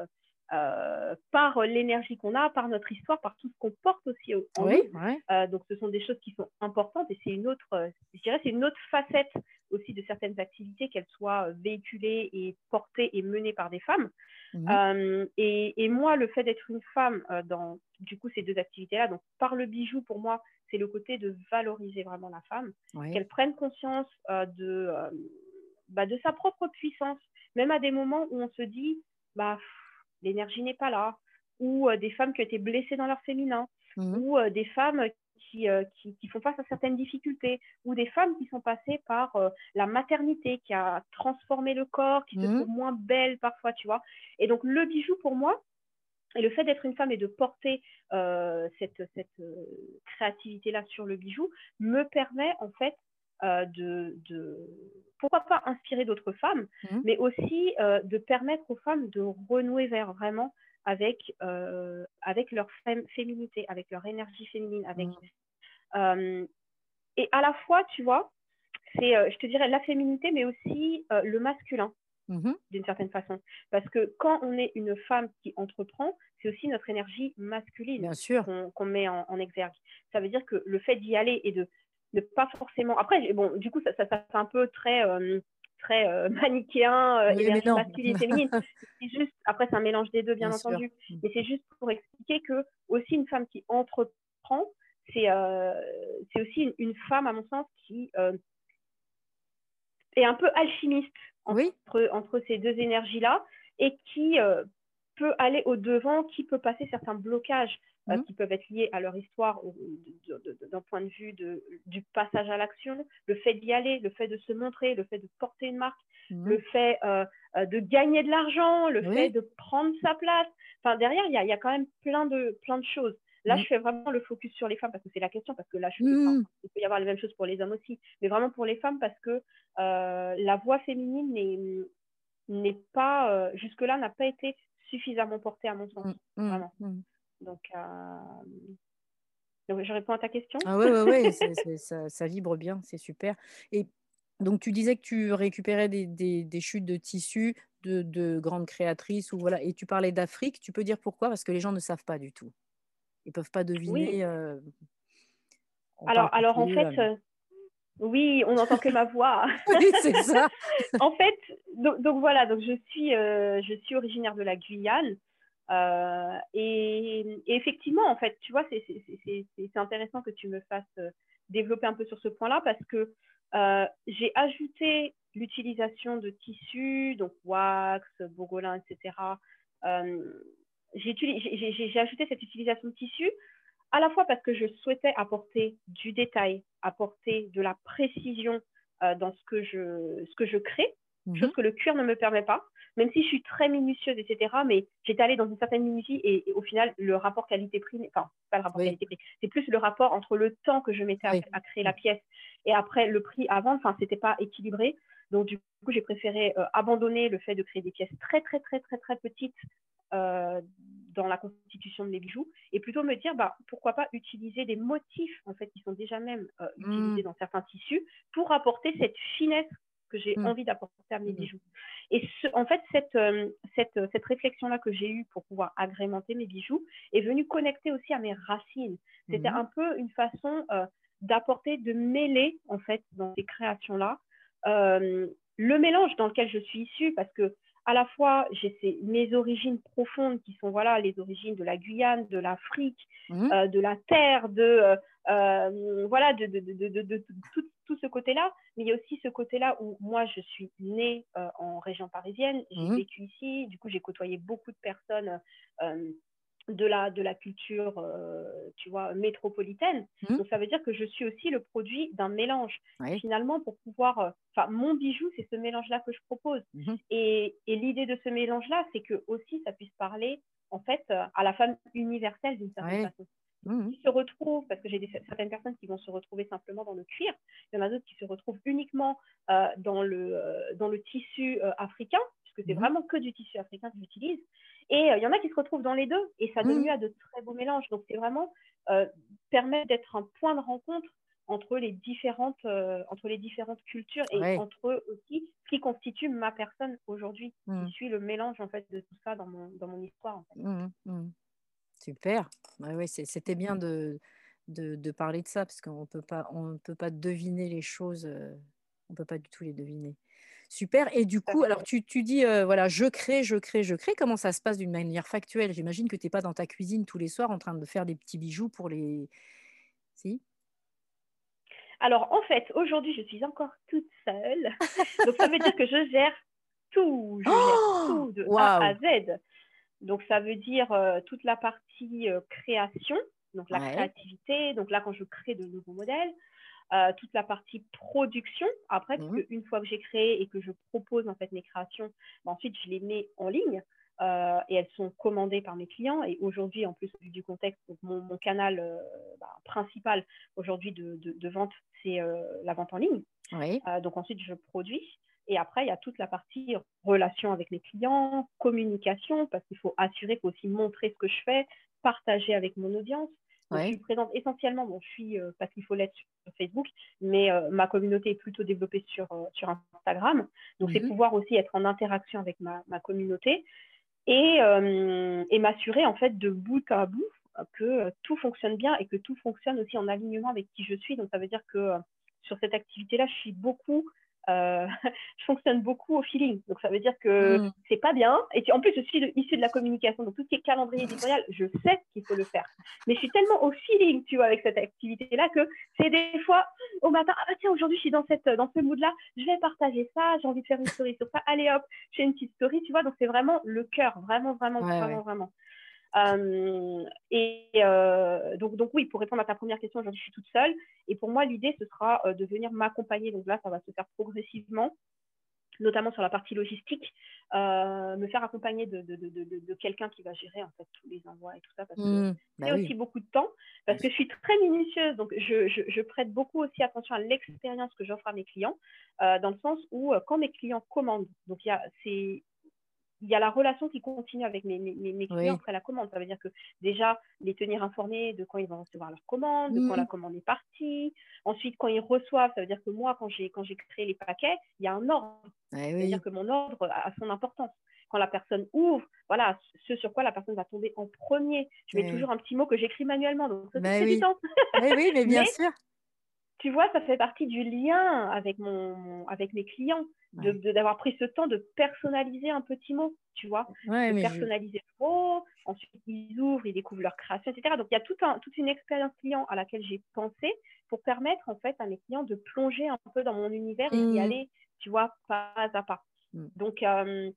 heu, par l'énergie qu'on a, par notre histoire, par tout ce qu'on porte aussi au en Oui, nous. ouais. Heu, donc ce sont des choses qui sont importantes et c'est une autre, heu, je dirais, c'est une autre facette aussi de certaines activités, qu'elles soient, véhiculées et portées et menées par des femmes. Mmh mh. Hem et et moi, le fait d'être une femme, dans du coup ces 2 activités-là, donc par le bijou, pour moi, c'est le côté de valoriser vraiment la femme, qu'elle prenne conscience, de, bah, de sa propre puissance, même à des moments où on se dit: «Bah, l'énergie n'est pas là» ou heu, des femmes qui ont été blessées dans leur féminin Mmh mh. ou heu, des femmes qui, heu, qui qui font face à certaines difficultés ou des femmes qui sont passées par, la maternité qui a transformé le corps, qui se Mmh mh. trouvent moins belles parfois, tu vois? Et donc le bijou pour moi et le fait d'être une femme et de porter, cette créativité-là sur le bijou, me permet en fait, de de pourquoi pas inspirer d'autres femmes, Mmh mh. mais aussi, heu, de permettre aux femmes de renouer vers vraiment avec, heu, avec leur fém féminité, avec leur énergie féminine, avec, Mmh. hem et à la fois, tu vois, c'est, je te dirais la féminité, mais aussi, le masculin, Mmh mh. d'une certaine façon. Parce que quand on est une femme qui entreprend, c'est aussi notre énergie masculine qu'on met en en exergue. Ça veut dire que le fait d'y aller et de ne pas forcément après bon, du coup, ça ça ça fait un peu très, hem, très, heu, manichéen, mais énergie masculine et féminine. C'est juste après c'est un mélange des 2 bien Bien sûr. entendu, Mmh. mais c'est juste pour expliquer qu'aussi une femme qui entreprend, c'est, heu, c'est aussi une une femme à mon sens qui, heu est un peu alchimiste entre, Oui. entre ces deux énergies-là et qui peut aller au-devant, qui peut passer certains blocages euh, Mmh. qui peuvent être liés à leur histoire d'un point de vue de, du passage à l'action, le fait d'y aller, le fait de se montrer, le fait de porter une marque, Mmh. le fait euh, euh, de gagner de l'argent, le Oui. fait de prendre sa place. Enfin, derrière, il y a, il y a quand même plein de, plein de choses. Là, Mmh. je fais vraiment le focus sur les femmes parce que c'est la question, parce que là, je Mmh. enfin, il peut y avoir les mêmes choses pour les hommes aussi, mais vraiment pour les femmes parce que euh, la voix féminine n'est pas, euh, jusque-là, n'a pas été suffisamment portée à mon sens. Mmh. Mmh. Vraiment. Donc, euh, donc, je réponds à ta question. Ah ouais, ouais, ça, ça vibre bien, c'est super. Et donc, tu disais que tu récupérais des, des- des chutes de tissus de, de grandes créatrices, ou voilà, et tu parlais d'Afrique. Tu peux dire pourquoi? Parce que les gens ne savent pas du tout. Ils peuvent pas Oui. deviner. euh, on Alors, alors en fait, euh, euh, oui, on n'entend que ma voix. Oui, c'est ça. en fait, donc, donc voilà, donc je suis, euh, je suis originaire de la Guyane. Euh, et, effectivement, en fait, tu vois, c'est intéressant que tu me fasses euh, développer un peu sur ce point-là parce que euh, j'ai ajouté l'utilisation de tissus, donc wax, bogolin, etc. J'ai ajouté cette utilisation de tissus à la fois parce que je souhaitais apporter du détail, apporter de la précision dans ce que je crée, Mhm. chose que le cuir ne me permet pas, même si je suis très minutieuse, etc. Mais j'étais allée dans une certaine minutie et, et au final, le rapport qualité-prix, enfin, pas le rapport Oui. qualité-prix, c'est plus le rapport entre le temps que je mettais à, Oui. à créer la pièce et après le prix à vendre, enfin, c'était pas équilibré. Donc, du coup, j'ai préféré euh, abandonner le fait de créer des pièces très, très, très, très, très petites euh, dans la constitution de mes bijoux et plutôt me dire bah, pourquoi pas utiliser des motifs en fait qui sont déjà même euh, Mm. utilisés dans certains tissus pour apporter cette finesse que j'ai Mm. envie d'apporter à mes Mm. bijoux. Et ce- en fait, cette, euh, cette, cette réflexion-là que j'ai eue pour pouvoir agrémenter mes bijoux est venue connecter aussi à mes racines. C'était Mhm. un peu une façon euh, d'apporter, de mêler en fait dans ces créations-là euh, le mélange dans lequel je suis issue parce que à la fois j'ai ces- mes origines profondes qui sont voilà les origines de la Guyane, de l'Afrique, Mhm. euh, de la terre, de euh, euh, voilà de, de, de, de, tout, tout ce côté-là, mais il y a aussi ce côté-là où moi je suis née euh, en région parisienne, j'ai Mhm. vécu ici, du coup j'ai côtoyé beaucoup de personnes de la de la culture euh, tu vois métropolitaine. Mhm. Donc ça veut dire que je suis aussi le produit d'un mélange. Oui. Finalement pour pouvoir euh, enfin mon bijou c'est ce mélange-là que je propose. Mhm. Et, et l'idée de ce mélange-là, c'est que aussi ça puisse parler en fait euh, à la femme universelle d'une certaine façon. Mhm. Qui se retrouvent, parce que j'ai des- certaines personnes qui vont se retrouver simplement dans le cuir, il y en a d'autres qui se retrouvent uniquement dans, le, dans le tissu africain, puisque c'est Mhm. vraiment que du tissu africain que j'utilise. Et euh, il y en a qui se retrouvent dans les deux, et ça donne Mhm. lieu à de très beaux mélanges. Donc c'est vraiment euh, permettre d'être un point de rencontre entre les différentes, euh, entre les différentes cultures et Ouais. entre aussi ce qui constitue ma personne aujourd'hui, Mhm. qui suis le mélange en fait de tout ça dans mon, dans mon histoire. En fait. Mhm. Super. Ouais, ouais, c'est- c'était bien de, de, de parler de ça parce qu'on peut pas, on ne peut pas deviner les choses. euh, on peut pas du tout les deviner. Super. Et du coup, alors tu, tu dis, euh, voilà, je crée, je crée, je crée. Comment ça se passe d'une manière factuelle? J'imagine que tu n'es pas dans ta cuisine tous les soirs en train de faire des petits bijoux pour les... Si? Alors, en fait, aujourd'hui, je suis encore toute seule. Donc, ça veut dire que je gère tout. Je gère tout de A à! Z. Donc, ça veut dire euh, toute la partie euh, création, donc la Ouais. créativité. Donc, là, quand je crée de nouveaux modèles, euh, toute la partie production. Après, parce Mhm. qu'une fois que j'ai créé et que je propose en fait mes créations, ben, ensuite, je les mets en ligne. euh, et elles sont commandées par mes clients. Et aujourd'hui, en plus du, du contexte, donc mon, mon canal euh, bah, principal aujourd'hui de, de- de vente, c'est euh, la vente en ligne. Oui. Donc ensuite, je produis. Et après, il y a toute la partie relation avec les clients, communication, parce qu'il faut assurer, il faut aussi montrer ce que je fais, partager avec mon audience. Donc, Je suis présente essentiellement, bon, je suis, euh, parce qu'il faut l'être sur Facebook, mais euh, ma communauté est plutôt développée sur, euh, sur Instagram. Donc, c'est Mhm. pouvoir aussi être en interaction avec ma, ma communauté et, et m'assurer, en fait, de bout à bout, que tout fonctionne bien et que tout fonctionne aussi en alignement avec qui je suis. Donc, ça veut dire que sur cette activité-là, je suis beaucoup euh, je fonctionne beaucoup au feeling. Donc, ça veut dire que Mmh. c'est pas bien. Et en plus, je suis issue de la communication. Donc, tout ce qui est calendrier éditorial, je sais qu'il faut le faire. Mais je suis tellement au feeling, tu vois, avec cette activité-là que c'est des fois au matin, ah bah tiens, aujourd'hui, je suis dans, cette, dans ce mood-là, je vais partager ça, j'ai envie de faire une story sur ça. Allez hop, je fais une petite story, tu vois. Donc, c'est vraiment le cœur, vraiment, vraiment, Ouais, vraiment, ouais. vraiment. Euh, et euh, donc, donc, oui, pour répondre à ta première question, aujourd'hui, je suis toute seule. Et pour moi, l'idée, ce sera euh, de venir m'accompagner. Donc là, ça va se faire progressivement, notamment sur la partie logistique, euh, me faire accompagner de, de, de, de, quelqu'un qui va gérer en fait tous les envois et tout ça, parce que Mmh. Bah aussi oui. beaucoup de temps, parce que je suis très minutieuse. Donc, je, je, je prête beaucoup aussi attention à l'expérience que j'offre à mes clients, euh, dans le sens où euh, quand mes clients commandent, donc il y a, c'est il y a la relation qui continue avec mes, mes, mes clients Oui. après la commande. Ça veut dire que déjà, les tenir informés de quand ils vont recevoir leur commande, de quand la Mmh. commande est partie. Ensuite, quand ils reçoivent, ça veut dire que moi, quand j'ai, quand j'ai créé les paquets, il y a un ordre. Eh C'est-à-dire oui. que mon ordre a son importance. Quand la personne ouvre, voilà, ce sur quoi la personne va tomber en premier. Je mets Eh oui. toujours un petit mot que j'écris manuellement. Donc, ça, Bah ça fait du oui. temps. Oui, oui, mais bien Mais sûr. Tu vois, ça fait partie du lien avec, mon, avec mes clients, de, Ouais. de- d'avoir pris ce temps de personnaliser un petit mot, tu vois, Ouais, de je. personnaliser le mot, ensuite ils ouvrent, ils découvrent leur création, etc. Donc il y a tout un, toute une expérience client à laquelle j'ai pensé pour permettre en fait à mes clients de plonger un peu dans mon univers et d'y Mmh. aller, tu vois, pas à pas. Mmh. Donc, euh,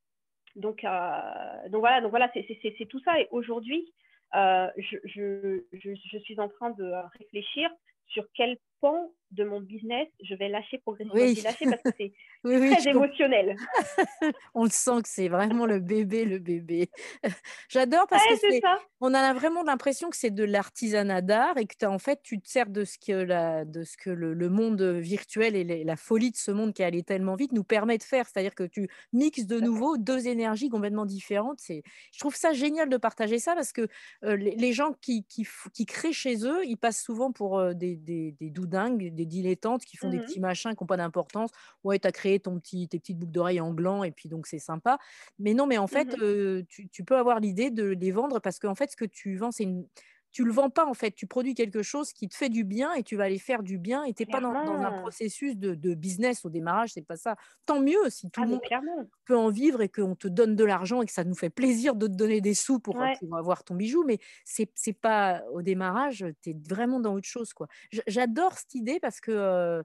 donc, euh, donc voilà, donc voilà, c'est, tout ça. Et aujourd'hui, euh, je, je, je, je suis en train de réfléchir sur quel pont de mon business je vais lâcher progressivement. Je Oui. dis lâcher parce que c'est Oui, oui, très je émotionnel. On le sent que c'est vraiment le bébé, le bébé. J'adore parce que Ouais, c'est c'est, ça. on a vraiment l'impression que c'est de l'artisanat d'art et que en fait, tu te sers de ce que, la, de ce que le, le monde virtuel et les- la folie de ce monde qui est allé tellement vite nous permet de faire. C'est-à-dire que tu mixes de nouveau deux énergies complètement différentes. C'est, je trouve ça génial de partager ça parce que euh, les, les gens qui, qui créent chez eux, ils passent souvent pour euh, des, des, des doudingues, des dilettantes qui font des Mhm. petits machins qui n'ont pas d'importance. Ouais, tu as créé ton petit, tes petites boucles d'oreilles en gland et puis donc c'est sympa. Mais non, mais en fait, euh, tu, tu peux avoir l'idée de les vendre parce qu'en fait, ce que tu vends, c'est une. Tu le vends pas en fait, tu produis quelque chose qui te fait du bien et tu vas aller faire du bien et tu n'es pas dans, dans un processus de, de business au démarrage, c'est pas ça. Tant mieux si tout Ah, le monde clairement. peut en vivre et qu'on te donne de l'argent et que ça nous fait plaisir de te donner des sous pour, Ouais. pour avoir ton bijou, mais c'est pas au démarrage, tu es vraiment dans autre chose. quoi. J'adore cette idée parce que euh,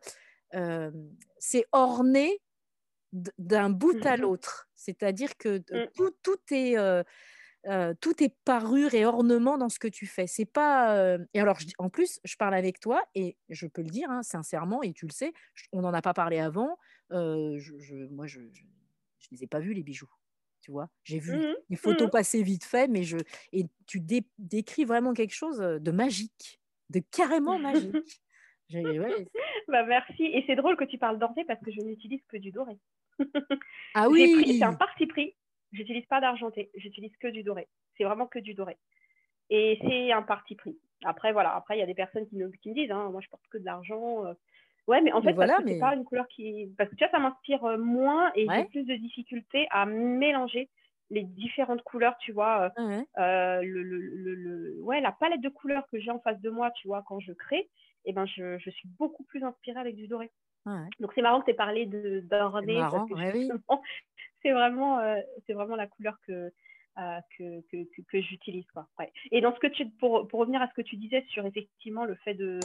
euh, c'est orné d'un bout à Mhm. l'autre. C'est-à-dire que euh, Mm. tout, tout est. euh, euh, tout est parure et ornement dans ce que tu fais. C'est pas. euh, Et alors, je en plus, je parle avec toi et je peux le dire hein, sincèrement, et tu le sais, je- on n'en a pas parlé avant. euh, je, je- moi, je, je les ai pas vus les bijoux. Tu vois, j'ai vu les photos Mhm. passer vite fait, mais je et tu dé- décris vraiment quelque chose de magique, de carrément magique. Ouais. Bah, merci. Et c'est drôle que tu parles d'orné parce que je n'utilise que du doré. Ah oui, c'est un parti pris. J'utilise pas d'argenté, j'utilise que du doré. C'est vraiment que du doré. Et c'est un parti pris. Après, voilà, après, il y a des personnes qui me, qui me disent, hein, moi, je porte que de l'argent. euh. Ouais, mais en fait, voilà, parce que mais- c'est pas une couleur qui. Parce que tu vois, ça m'inspire euh, moins et Ouais. j'ai plus de difficultés à mélanger les différentes couleurs, tu vois. euh, Ouais, ouais. euh, le, le, le, le- ouais, la palette de couleurs que j'ai en face de moi, tu vois, quand je crée, eh ben, je, je suis beaucoup plus inspirée avec du doré. Ouais, ouais. Donc c'est marrant que tu aies parlé marrant, parce que ouais, oui. C'est vraiment, euh, c'est vraiment la couleur que, euh, que, que, que, que j'utilise. Quoi. Ouais. Et dans ce que tu, pour, pour revenir à ce que tu disais sur effectivement le fait de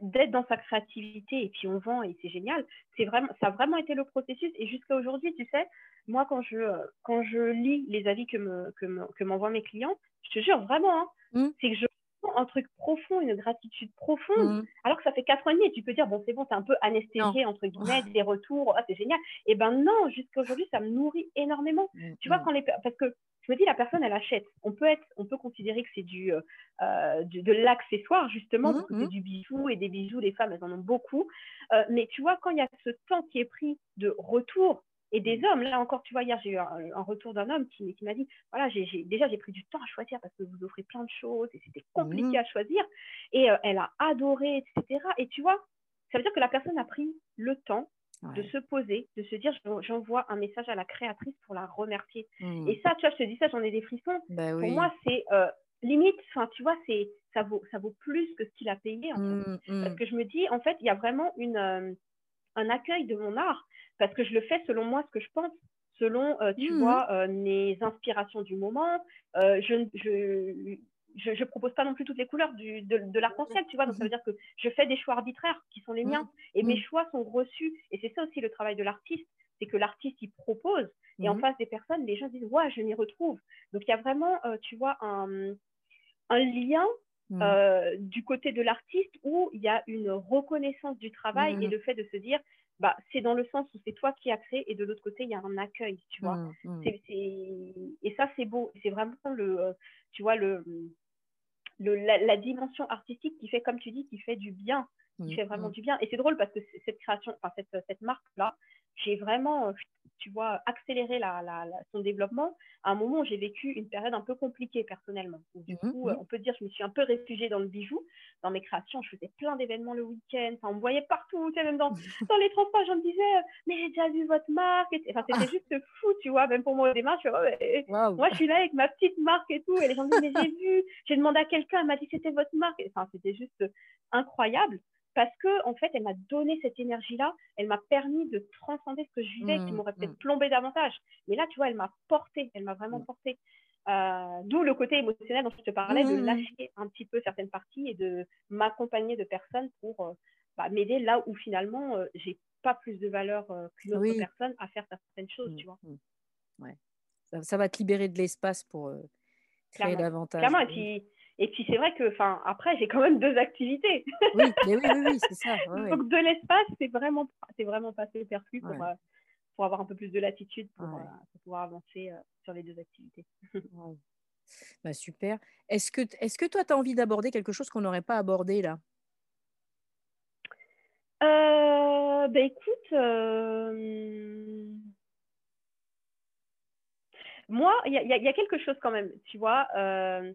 d'être dans sa créativité et puis on vend et c'est génial, c'est vraiment, ça a vraiment été le processus et jusqu'à aujourd'hui, tu sais, moi quand je, euh, quand je lis les avis que, me, que, me, que m'envoient mes clients, je te jure vraiment, hein, Mm. c'est que je un truc profond, une gratitude profonde Mm. alors que ça fait quatre ans et demi, tu peux dire, bon, c'est bon, t'es un peu anesthésié, entre guillemets, des retours, ah, c'est génial. Et ben non, jusqu'à aujourd'hui, ça me nourrit énormément. Mm, Tu vois, mm. quand les, parce que je me dis, la personne, elle achète. On peut être, on peut considérer que c'est du, euh, du- de l'accessoire, justement, parce que c'est du bijou, et des bijoux, les femmes, elles en ont beaucoup. Euh, mais tu vois, quand il y a ce temps qui est pris de retour, et des Mm. hommes, là encore, tu vois, hier, j'ai eu un, un retour d'un homme qui, qui m'a dit, voilà, j'ai, j'ai- déjà, j'ai pris du temps à choisir parce que vous offrez plein de choses, et c'était compliqué Mhm. à choisir. Et euh, elle a adoré, etc. Et tu vois, ça veut dire que la personne a pris le temps de se poser, de se dire j'en- j'envoie un message à la créatrice pour la remercier. Mm. Et ça, tu vois, je te dis ça, j'en ai des frissons. Bah Pour oui. moi, c'est euh, limite, enfin, tu vois, c'est ça vaut ça vaut plus que ce qu'il a payé en fait. Mm, Parce mm. que je me dis, en fait, il y a vraiment une euh, un accueil de mon art parce que je le fais selon moi, ce que je pense, selon, euh, tu Mmh vois, euh, mes inspirations du moment. Euh, je ne je, je, je propose pas non plus toutes les couleurs du, de, de l'arc-en-ciel, tu vois. Donc ça veut dire que je fais des choix arbitraires qui sont les Mmh. miens et mes Mmh. choix sont reçus. Et c'est ça aussi le travail de l'artiste, c'est que l'artiste il propose et en Mmh. face des personnes, les gens disent ouais, je m'y retrouve. Donc il y a vraiment, tu vois, un, un lien Mmh. euh, du côté de l'artiste où il y a une reconnaissance du travail et Mmh. le fait de se dire bah c'est dans le sens où c'est toi qui as créé et de l'autre côté il y a un accueil tu vois Mmh. C'est, c'est- et ça c'est beau c'est vraiment le tu vois le, le la, la dimension artistique qui fait comme tu dis qui fait du bien qui fait vraiment du bien et c'est drôle parce que cette création enfin cette, cette marque là j'ai vraiment euh, tu vois accéléré la, la, la- son développement à un moment où j'ai vécu une période un peu compliquée personnellement du Mmh. coup euh, Mmh. on peut dire je me suis un peu réfugiée dans le bijou dans mes créations je faisais plein d'événements le week-end enfin, on me voyait partout tu sais, même dans, dans les transports j'en disais mais j'ai déjà vu votre marque enfin c'était juste fou tu vois même pour moi au Ouais, mais Waouh. moi, je suis là avec ma petite marque et tout. Et les gens me disent, mais j'ai vu, j'ai demandé à quelqu'un, elle m'a dit c'était votre marque. Enfin, c'était juste incroyable parce que, en fait, elle m'a donné cette énergie-là. Elle m'a permis de transcender ce que je vivais qui Mmh. m'aurait peut-être Mmh. plombé davantage. Mais là, tu vois, elle m'a porté. Elle m'a vraiment Mmh. porté. Euh, D'où le côté émotionnel dont je te parlais, de Mmh. lâcher un petit peu certaines parties et de m'accompagner de personnes pour euh, bah, m'aider là où finalement, euh, j'ai pas plus de valeur euh, qu'une autre Oui. personne à faire certaines choses, tu vois. Ouais. Ça, ça va te libérer de l'espace pour créer Clairement. davantage. Clairement, et puis, et puis c'est vrai que, enfin, après, j'ai quand même deux activités. Oui, mais oui, oui, oui, c'est ça. ouais. Donc, de l'espace, c'est vraiment, c'est vraiment pas superflu pour, Ouais. euh, pour avoir un peu plus de latitude pour, Ouais. euh, pour pouvoir avancer euh, sur les deux activités. Bah, super. Est-ce que, est-ce que toi, tu as envie d'aborder quelque chose qu'on n'aurait pas abordé là? Ben écoute, moi, il y a, y y quelque chose quand même, tu vois, euh,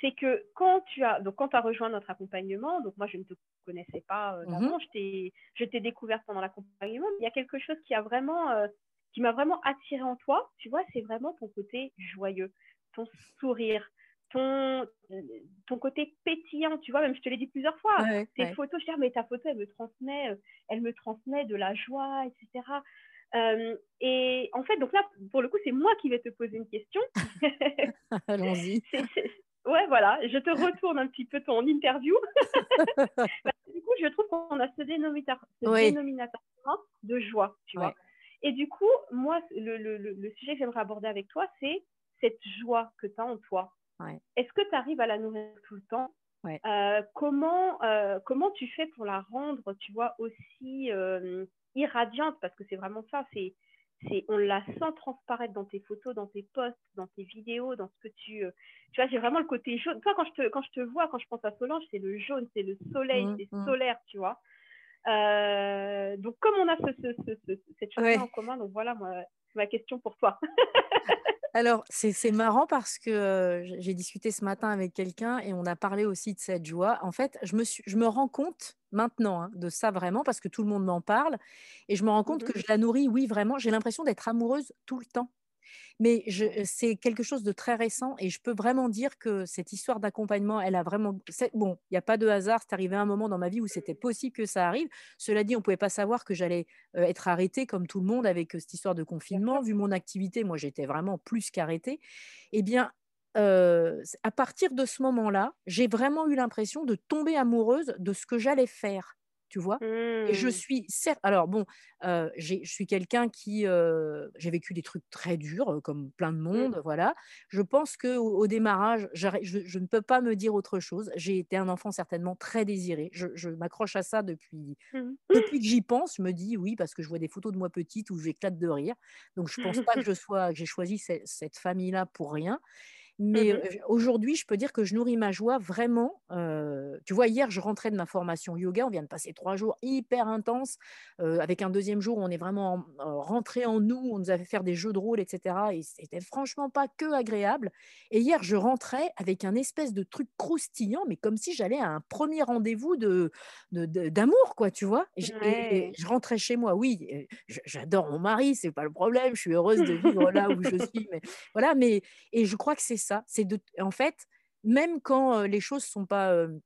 c'est que quand tu as, donc quand tu as rejoint notre accompagnement, donc moi je ne te connaissais pas euh, d'avant, je t'ai, je t'ai découverte pendant l'accompagnement, il y a quelque chose qui a vraiment, euh, qui m'a vraiment attiré en toi, tu vois, c'est vraiment ton côté joyeux, ton sourire, ton, ton côté pétillant, tu vois, même je te l'ai dit plusieurs fois, Ouais, tes ouais. photos, je dis, mais ta photo, elle me transmet, euh, elle me transmet de la joie, etc. Euh, et en fait, donc là, pour le coup, c'est moi qui vais te poser une question. Allons-y. Ouais, voilà, je te retourne un petit peu ton interview. Du coup, je trouve qu'on a ce dénominateur, ce Oui. dénominateur commun de joie, tu vois. Ouais. Et du coup, moi, le, le, le, le sujet que j'aimerais aborder avec toi, c'est cette joie que tu as en toi. Ouais. Est-ce que tu arrives à la nourrir tout le temps? Ouais. Euh, comment, euh, comment tu fais pour la rendre, tu vois, aussi euh, irradiante? Parce que c'est vraiment ça, c'est, c'est, on la sent transparaître dans tes photos, dans tes posts, dans tes vidéos, dans ce que tu... euh, tu vois, j'ai vraiment le côté jaune. Toi, quand je te, quand je te vois, quand je pense à Solange, c'est le jaune, c'est le soleil, Mmh, c'est mmh. solaire, tu vois. Euh, donc, comme on a ce, ce, ce, ce- cette Ouais. en commun, donc voilà moi, ma question pour toi. Alors, c'est marrant parce que euh, j'ai discuté ce matin avec quelqu'un et on a parlé aussi de cette joie. En fait, je me, suis, je me rends compte maintenant hein, de ça vraiment parce que tout le monde m'en parle et je me rends compte Mhm. que je la nourris, oui, vraiment. J'ai l'impression d'être amoureuse tout le temps. Mais Ouais. c'est quelque chose de très récent et je peux vraiment dire que cette histoire d'accompagnement, elle a vraiment. Bon, il n'y a pas de hasard. C'est arrivé un moment dans ma vie où c'était possible que ça arrive. Cela dit, on ne pouvait pas savoir que j'allais euh, être arrêtée comme tout le monde avec euh, cette histoire de confinement. Vu mon activité, moi, j'étais vraiment plus qu'arrêtée. Eh bien, euh, à partir de ce moment-là, j'ai vraiment eu l'impression de tomber amoureuse de ce que j'allais faire. Tu vois? Et je Hmm. suis certes, alors bon, euh, je suis quelqu'un qui, euh, j'ai vécu des trucs très durs, comme plein de Hmm. monde, voilà. Je pense que au, au démarrage, je, je ne peux pas me dire autre chose. J'ai été un enfant certainement très désiré. Je, je m'accroche à ça depuis, Hmm. depuis que j'y pense. Je me dis oui, parce que je vois des photos de moi petite où j'éclate de rire. Donc je pense pas que je sois, que j'ai choisi ce- cette famille-là pour rien. Mais Mhm. euh, aujourd'hui, je peux dire que je nourris ma joie vraiment. euh, tu vois, hier, je rentrais de ma formation yoga. On vient de passer trois jours hyper intenses. Euh, avec un deuxième jour, on est vraiment en- euh, rentré en nous. On nous avait fait des jeux de rôle, etc. Et c'était franchement pas que agréable. Et hier, je rentrais avec un espèce de truc croustillant, mais comme si j'allais à un premier rendez-vous de, de- de- d'amour, quoi, tu vois. Et, je rentrais chez moi. Oui, j'adore mon mari, c'est pas le problème. Je suis heureuse de vivre là où je suis. Mais voilà, mais et je crois que c'est ça. C'est de, en fait, même quand euh, les choses sont pas euh,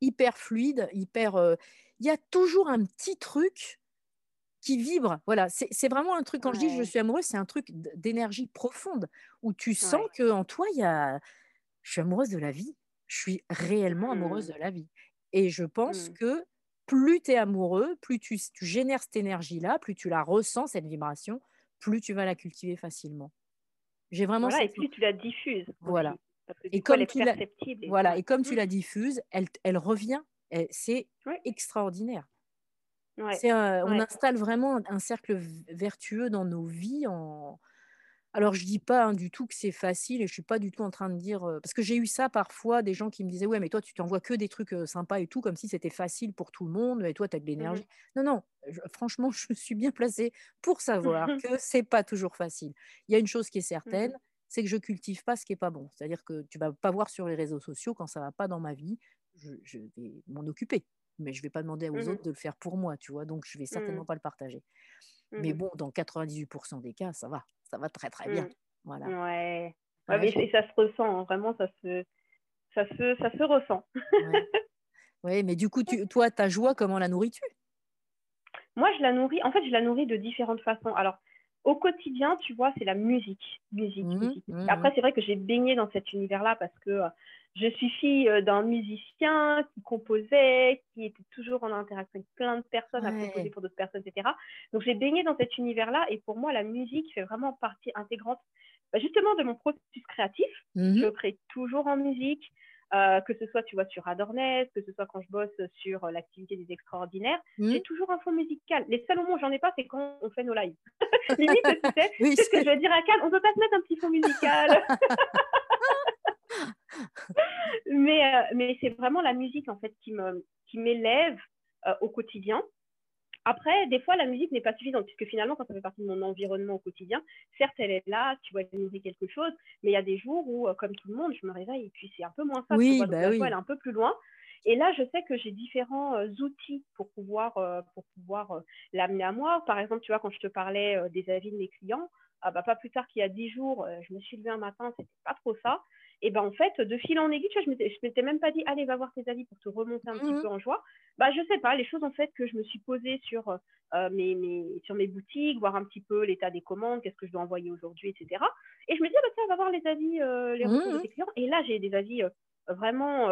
hyper fluides, hyper, euh, il y a toujours un petit truc qui vibre. Voilà, c'est vraiment un truc quand je dis: «Je suis amoureuse», c'est un truc d'énergie profonde où tu sens Ouais. qu'en toi, il y a je suis amoureuse de la vie. Je suis réellement amoureuse Mmh. de la vie et je pense Mmh. que plus tu es amoureux, plus tu tu génères cette énergie-là, plus tu la ressens cette vibration, plus tu vas la cultiver facilement. J'ai vraiment Voilà et plus tu la diffuses voilà aussi, parce que et coup, comme tu la et voilà et comme tu la diffuses, elle elle revient c'est Ouais. extraordinaire. Ouais. On Ouais. installe vraiment un cercle vertueux dans nos vies en alors je dis pas, hein, du tout que c'est facile et je suis pas du tout en train de dire, parce que j'ai eu ça parfois, des gens qui me disaient: «Ouais, mais toi tu t'envoies que des trucs, sympas et tout, comme si c'était facile pour tout le monde et toi tu as de Mmh mh. l'énergie». Non, non, je franchement, je suis bien placée pour savoir que c'est pas toujours facile. Il y a une chose qui est Mmh mh. certaine, c'est que je cultive pas ce qui est pas bon. C'est-à-dire que tu vas pas voir sur les réseaux sociaux quand ça va pas dans ma vie, je je vais m'en occuper, mais je vais pas demander aux Mmh mh. autres de le faire pour moi, tu vois? Donc je vais Mmh. certainement pas le partager. Mmh Mais bon, dans 98% des cas, ça va, ça va très, très bien. Voilà. Ouais. Ouais, Ouais, mais et ça se ressent, hein, vraiment ça se ça se ça se ressent. ouais. Ouais, mais du coup, tu toi, ta joie, comment la nourris-tu? Moi, je la nourris en fait, je la nourris de différentes façons. Alors, au quotidien, tu vois, c'est la musique, musique, Mmh. Mmh. Après, c'est vrai que j'ai baigné dans cet univers-là parce que, heu, je suis fille, heu, d'un musicien qui composait, qui était toujours en interaction avec plein de personnes, à composer Ouais. pour d'autres personnes et cetera. Donc j'ai baigné dans cet univers-là et pour moi, la musique fait vraiment partie intégrante, bah, justement de mon processus créatif. Mmh Je crée toujours en musique, heu, que ce soit, tu vois, sur Adornez, que ce soit quand je bosse, sur, heu, l'activité des extraordinaires. Mmh. J'ai toujours un fond musical. Les seuls moments où j'en ai pas, c'est quand on fait nos lives. Limite, tu sais, Oui, sais ce que je c'est vais dire à Cannes? On peut pas se mettre un petit fond musical? Mais, heu, mais c'est vraiment la musique en fait qui me qui m'élève, heu, au quotidien. Après, des fois, la musique n'est pas suffisante puisque finalement, quand ça fait partie de mon environnement au quotidien, certes, elle est là, tu vois, elle nourrit quelque chose, mais il y a des jours où, heu, comme tout le monde, je me réveille et puis c'est un peu moins ça, Oui, vois? Donc bah elle est un peu plus loin et là, je sais que j'ai différents, outils pour pouvoir, pour pouvoir, l'amener à moi. Par exemple, tu vois, quand je te parlais, des avis de mes clients, ah bah, pas plus tard qu'il y a 10 jours, je me suis levée un matin, c'était pas trop ça et ben, en fait, de fil en aiguille, tu vois, je m'étais je m'étais même pas dit: «Allez, va voir tes avis pour te remonter un petit Mmh mh. peu en joie». Bah, je sais pas, les choses ont fait que je me suis posée sur, heu heu, mes mes sur mes boutiques, voir un petit peu l'état des commandes, qu'est-ce que je dois envoyer aujourd'hui et cetera et je me dis: «Ah bah, tiens, va voir les avis, heu, les Mmh retours de tes clients» et là, j'ai des avis, vraiment,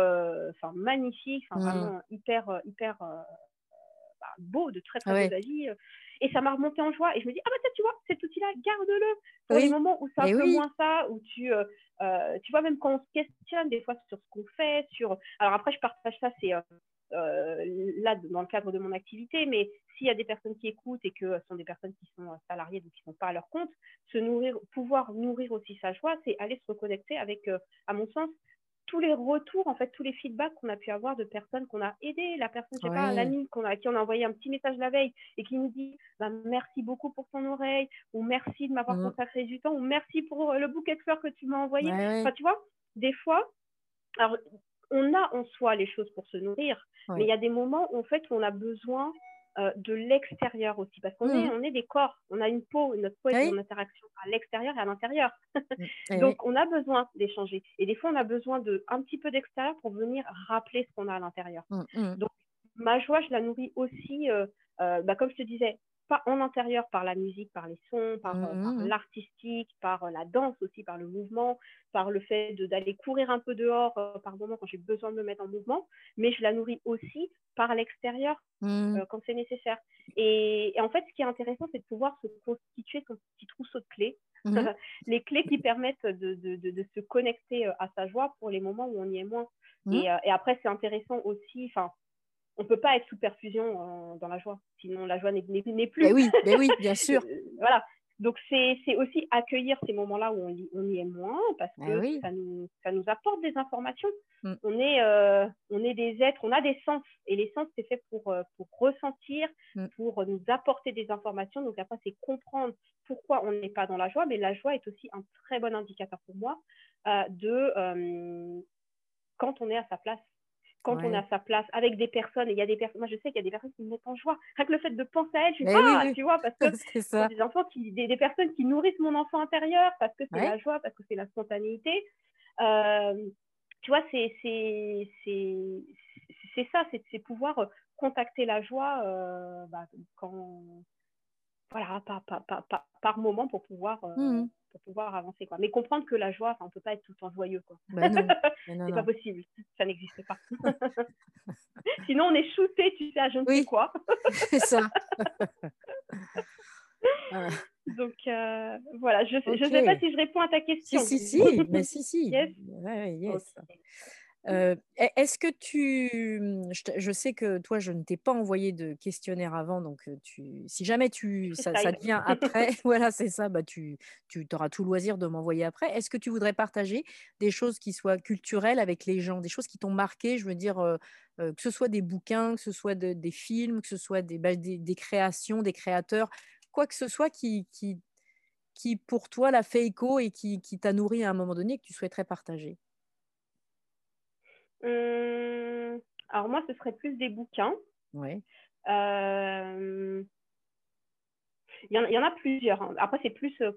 enfin magnifiques, enfin Mmh. vraiment hyper, hyper, bah, beaux, de très, très beaux avis, et ça m'a remonté en joie et je me dis: «Ah bah, tiens, tu vois, cet outil-là, garde-le pour les Oui. moments où c'est un peu oui. moins ça, où tu, heu heu, tu vois, même quand on se questionne des fois sur ce qu'on fait, sur» alors après je partage ça, c'est, heu, là, dans le cadre de mon activité, mais s'il y a des personnes qui écoutent et que ce sont des personnes qui sont, salariées, donc qui sont pas à leur compte, se nourrir pouvoir nourrir aussi sa joie, c'est aller se reconnecter avec, à mon sens, tous les retours, en fait, tous les feedbacks qu'on a pu avoir de personnes qu'on a aidées. La personne, je sais pas, qu'on a à qui on a envoyé un petit message la veille et qui nous dit: «Bah, merci beaucoup pour ton oreille» ou «Merci de m'avoir Mmh. consacré du temps» ou «Merci pour, le bouquet de fleurs que tu m'as envoyé». ouais. Enfin, tu vois? Des fois, alors on a en soi les choses pour se nourrir, mais il y a des moments où en fait, on a besoin, heu, de l'extérieur aussi parce qu'on Mmh est on est des corps, on a une peau, notre peau est en interaction à l'extérieur et à l'intérieur. Mmh. Oui. Donc on a besoin d'échanger et des fois, on a besoin d'un petit peu d'extérieur pour venir rappeler ce qu'on a à l'intérieur. Mmh mh. Donc ma joie, je la nourris aussi, heu heu, bah, comme je te disais, pas en intérieur par la musique, par les sons, par, Mmh mh, mmh. l'artistique, par, heu, la danse aussi, par le mouvement, par le fait d'aller courir un peu dehors, heu, par moment quand j'ai besoin de me mettre en mouvement, mais je la nourris aussi par l'extérieur, Mmh. heu, quand c'est nécessaire et et en fait, ce qui est intéressant, c'est de pouvoir se constituer son petit trousseau de clés. Mmh mh. Les clés qui permettent de de de de se connecter, à sa joie pour les moments où on y est moins et et après, c'est intéressant aussi, enfin, on peut pas être sous perfusion, heu, dans la joie, sinon la joie n'est plus. oui, beh oui, bien sûr. Heu, voilà, donc c'est aussi accueillir ces moments-là où on y on y est moins parce Beh que oui. ça nous ça nous apporte des informations. On est, heu, on est des êtres, on a des sens et les sens, c'est fait pour, ressentir, Mmh. pour nous apporter des informations. Donc après, c'est comprendre pourquoi on n'est pas dans la joie, mais la joie est aussi un très bon indicateur pour moi, de, quand on est à sa place. Quand on à sa place avec des personnes et il y a des personnes moi, je sais qu'il y a des personnes qui me mettent en joie. Rien que le fait de penser à elles, je fais: Beh oui, tu vois? Parce que ça. des enfants qui des des personnes qui nourrissent mon enfant intérieur parce que c'est Ouais. la joie, parce que c'est la spontanéité. Hem, tu vois, c'est c'est c'est c'est ça, c'est pouvoir, heu, contacter la joie, heu, bah, quand voilà, par, par, par, moment pour pouvoir, mmh pour pouvoir avancer. Quoi. Mais comprendre que la joie, on ne peut pas être tout le temps joyeux. Quoi. Bah non, c'est pas possible, ça n'existe pas. Sinon, on est shooté, tu sais, à je ne sais quoi. c'est ça. Donc euh, voilà, je ne sais pas si je réponds à ta question. Si, si, si, mais si, si. Yes. Ouais, yes. Euh, e-, est-ce que tu. Mmh, je, sais que toi, je ne t'ai pas envoyé de questionnaire avant, donc tu, si jamais tu, ça, ça devient après, voilà, c'est ça, bah, tu, tu auras tout loisir de m'envoyer après. Est-ce que tu voudrais partager des choses qui soient culturelles avec les gens, des choses qui t'ont marqué, je veux dire, que ce soit des bouquins, que ce soit des films, que ce soit des, bah, des, des, créations, des créateurs, quoi que ce soit qui, qui, qui pour toi l'a fait écho et qui, qui t'a nourri à un moment donné et que tu souhaiterais partager? Hum, alors moi, ce serait plus des bouquins. Oui. Euh, il, y en, a plusieurs. Hein. Après, c'est plus euh,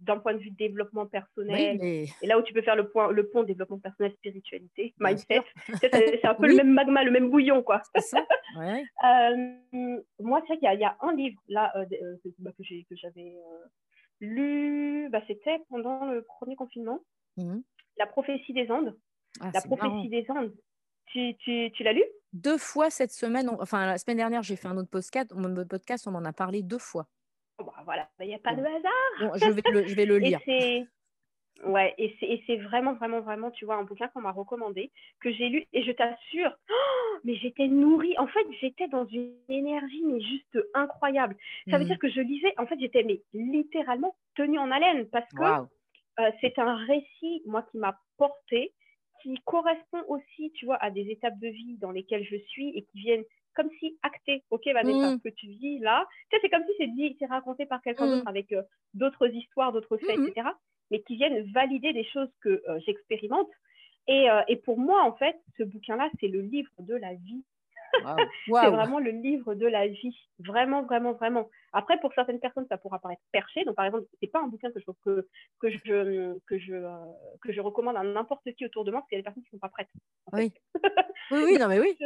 d'un point de vue de développement personnel. Et là où tu peux faire le, point, le pont développement personnel, spiritualité, mindset. C'est un peu le même magma, le même bouillon, quoi. Ça. Ouais. euh, moi, c'est vrai qu'il y, y, a un livre là bah, que j'avais lu. Bah, C'était pendant le premier confinement. Mmh La prophétie des Andes. Ah, la prophétie des Andes. Tu, tu, tu l'as lu? Deux fois cette semaine. enfin, la semaine dernière, j'ai fait un autre podcast. Mon podcast, on m'en a parlé deux fois. Oh, bah, voilà, il n'y a pas de hasard. je, vais le, je vais le lire. et ouais, et c'est vraiment, vraiment, vraiment, tu vois, un bouquin qu'on m'a recommandé, que j'ai lu, et je t'assure, oh, mais j'étais nourrie. En fait, j'étais dans une énergie, mais juste incroyable. Ça veut mmh. dire que je lisais, en fait, j'étais mais littéralement tenue en haleine, parce que euh, c'est un récit, moi, qui m'a porté qui correspond aussi, tu vois, à des étapes de vie dans lesquelles je suis et qui viennent comme si acter, ok Vanessa, mmh. ce que tu vis là, tu sais, c'est comme si c'est dit, c'est raconté par quelqu'un mmh. d'autre avec euh, d'autres histoires, d'autres faits, mmh. etc., mais qui viennent valider des choses que euh, j'expérimente. Et, euh, et, pour moi, en fait, ce bouquin-là, c'est le livre de la vie c'est vraiment le livre de la vie. Vraiment, vraiment, vraiment. Après, pour certaines personnes, ça pourra paraître perché. Donc, par exemple, c'est pas un bouquin que je, que, que je, que je, euh, que je recommande à n'importe qui autour de moi, parce qu'il y a des personnes qui ne sont pas prêtes. Oui. oui, oui, non, mais oui.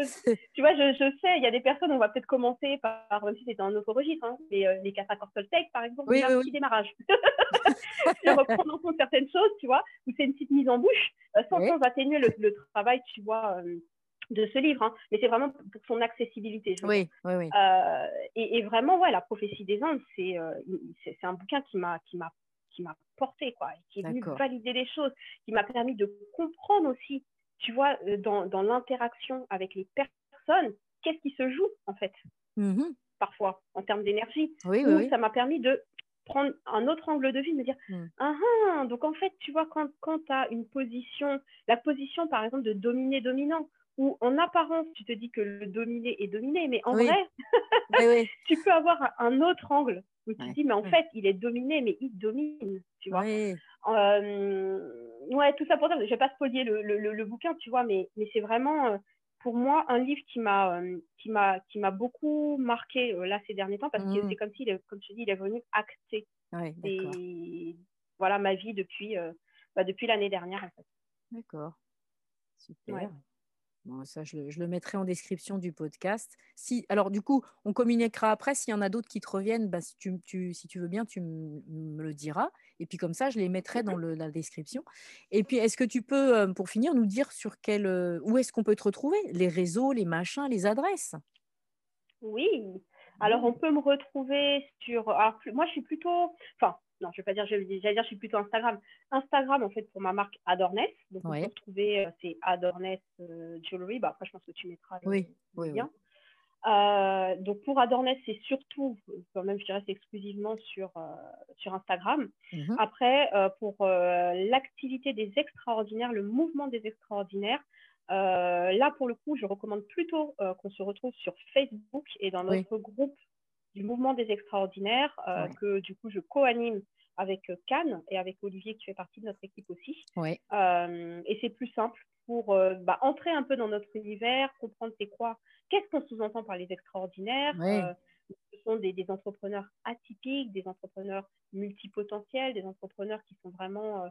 tu vois, je, je, sais, il y a des personnes, on va peut-être commencer par, même si c'est un autre registre, hein, les, euh, les par exemple, oui, un petit démarrage. je reprendre en compte certaines choses, tu vois, où c'est une petite mise en bouche, euh, sans, sans atténuer le, le, travail, tu vois. Euh, de ce livre, hein, mais c'est vraiment pour son accessibilité. oui, oui, oui. Euh, et, vraiment, ouais, La prophétie des Indes, c'est euh, un bouquin qui m'a qui porté, quoi, qui est venu valider les choses, qui m'a permis de comprendre aussi, tu vois, euh, dans, dans l'interaction avec les personnes, qu'est-ce qui se joue, en fait, mmh parfois, en termes d'énergie. Oui, oui, Ça m'a permis de prendre un autre angle de vue, de me dire, mmh. ah, ah, donc en fait, tu vois, quand, quand tu as une position, la position, par exemple, de dominer-dominant, où en apparence, tu te dis que le dominé est dominé, mais en vrai, tu peux avoir un autre angle où tu te dis, mais en fait, il est dominé, mais il domine, tu vois. Euh, ouais, tout ça pour ça, je vais pas spoiler le, le, le, bouquin, tu vois, mais, mais c'est vraiment, euh, pour moi, un livre qui m'a euh, qui m'a qui m'a beaucoup marqué là ces derniers temps, parce que mmh. c'est comme si, comme je dis, il est venu acter voilà, ma vie depuis, bah, depuis l'année dernière, en fait. D'accord. Super ça, je le, mettrai en description du podcast. Si, alors, du coup, on communiquera après. S'il y en a d'autres qui te reviennent, bah, si, tu, si tu veux bien, tu me le diras. Et puis, comme ça, je les mettrai dans le, la description. Et puis, est-ce que tu peux, euh, pour finir, nous dire sur quel, euh, où est-ce qu'on peut te retrouver? Les réseaux, les machins, les adresses? Oui. Alors, on peut me retrouver sur. moi, je suis plutôt. Enfin, non, je vais pas dire, je vais dire, je suis plutôt Instagram. Instagram, en fait, pour ma marque Adornes. Donc, on peut retrouver, euh, c'est Adornes euh, Jewelry. Bah, après, je pense que tu mettras oui, oui, oui. Euh, donc, pour Adornes, c'est surtout, quand même, je dirais, c'est exclusivement sur, sur Instagram. Mhm. Après, pour l'activité des extraordinaires, le mouvement des extraordinaires, là, pour le coup, je recommande plutôt qu'on se retrouve sur Facebook et dans notre groupe du mouvement des extraordinaires euh, que du coup je co-anime avec euh, Cannes et avec Olivier qui fait partie de notre équipe aussi. Euh, et c'est plus simple pour bah, entrer un peu dans notre univers, comprendre c'est quoi, qu'est-ce qu'on sous-entend par les extraordinaires. ce sont des, entrepreneurs atypiques, des entrepreneurs multipotentiels, des entrepreneurs qui sont vraiment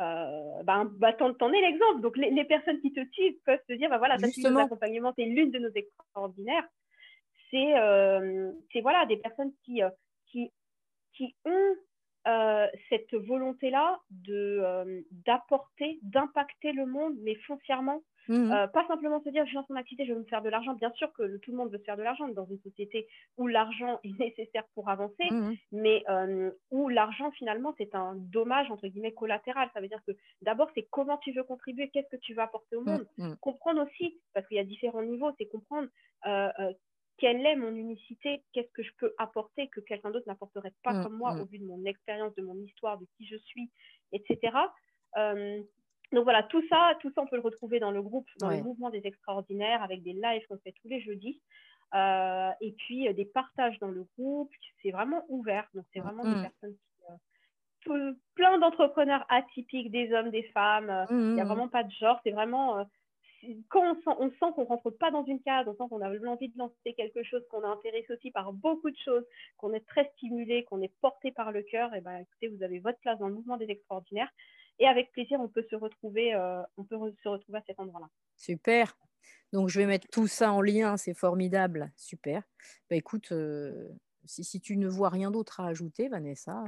euh, bah, bah t'en, es l'exemple. Donc, les, personnes qui te suivent peuvent te dire, bah voilà, ça, c'est accompagnement, c'est l'une de nos extraordinaires. Euh, c'est voilà, des personnes qui, euh, qui, qui ont euh, cette volonté-là de d'apporter, d'impacter le monde, mais foncièrement. Mmh Euh, pas simplement se dire je lance mon activité, je veux me faire de l'argent. Bien sûr que tout le monde veut se faire de l'argent dans une société où l'argent est nécessaire pour avancer, Mmh mh. mais euh, où l'argent finalement c'est un dommage entre guillemets collatéral. Ça veut dire que d'abord c'est comment tu veux contribuer, qu'est-ce que tu veux apporter au Mmh, monde. mmh. Comprendre aussi, parce qu'il y a différents niveaux, c'est comprendre quelle est mon unicité, qu'est-ce que je peux apporter que quelqu'un d'autre n'apporterait pas Mmh, comme moi mmh. au vu de mon expérience, de mon histoire, de qui je suis, etc. Euh, donc voilà, tout ça, tout ça, on peut le retrouver dans le groupe, dans Ouais. le mouvement des extraordinaires, avec des lives qu'on fait tous les jeudis. Euh, et puis euh, des partages dans le groupe, c'est vraiment ouvert. Donc c'est Mmh, vraiment des personnes qui, tout- plein d'entrepreneurs atypiques, des hommes, des femmes. Il n'y a vraiment pas de genre. C'est vraiment quand on sent, on sent qu'on rentre pas dans une case, on sent qu'on a l'envie de lancer quelque chose, qu'on est intéressé aussi par beaucoup de choses, qu'on est très stimulé, qu'on est porté par le cœur. Et ben écoutez, vous avez votre place dans le mouvement des extraordinaires. Et avec plaisir, on peut se retrouver, euh, on peut se retrouver à cet endroit-là. Super. Donc je vais mettre tout ça en lien, c'est formidable, super. Bah, écoute, heu, si si tu ne vois rien d'autre à ajouter Vanessa,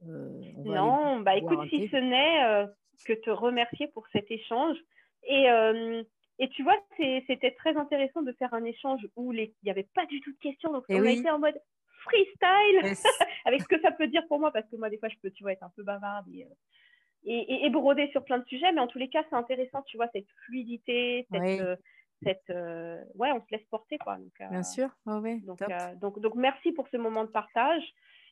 on va aller Non, bah écoute, si ce n'est euh, que te remercier pour cet échange. Et, euh, et tu vois, c'était très intéressant de faire un échange où les- il n'y avait pas du tout de questions. Donc, Eh on a oui. été en mode freestyle, Yes. avec ce que ça peut dire pour moi, parce que moi, des fois, je peux, tu vois, être un peu bavarde et, euh, et, broder sur plein de sujets. Mais en tous les cas, c'est intéressant, tu vois, cette fluidité, cette. Oui. euh, cette euh, ouais, on se laisse porter, quoi. Donc, euh, Bien sûr, ouais, donc, euh, donc, donc, merci pour ce moment de partage.